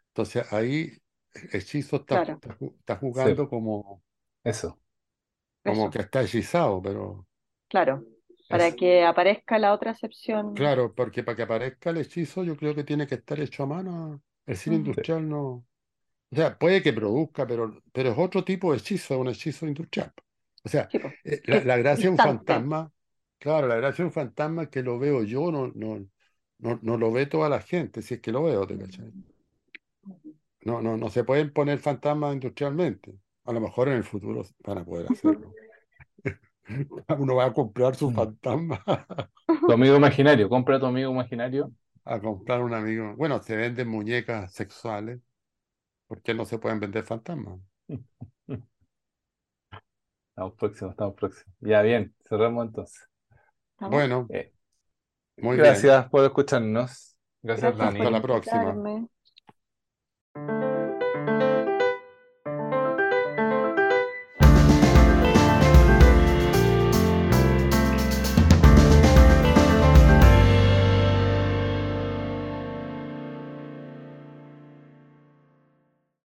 Entonces ahí hechizo está, Claro, está Sí, jugando como, eso, como eso, que está hechizado, pero claro, para eso. que aparezca la otra acepción. claro, porque para que aparezca el hechizo yo creo que tiene que estar hecho a mano. El cine industrial no, o sea, puede que produzca, pero, pero es otro tipo de hechizo, un hechizo industrial. O sea, Sí, eh, la, gracia de un fantasma, claro, la gracia de un fantasma que lo veo yo, no, no, no, no lo ve toda la gente, si es que lo veo, ¿te cachai? No, no, no se pueden poner fantasmas industrialmente. A lo mejor en el futuro van a poder hacerlo. Uno va a comprar su Mm. fantasma, Tu amigo imaginario, compra a tu amigo imaginario. a comprar un amigo. Bueno, se venden muñecas sexuales, ¿por qué no se pueden vender fantasmas? Estamos próximos, estamos próximos. Ya bien, cerramos entonces. Bueno, Eh, muy bien. gracias por escucharnos. Gracias, Dani. Hasta la próxima. thank you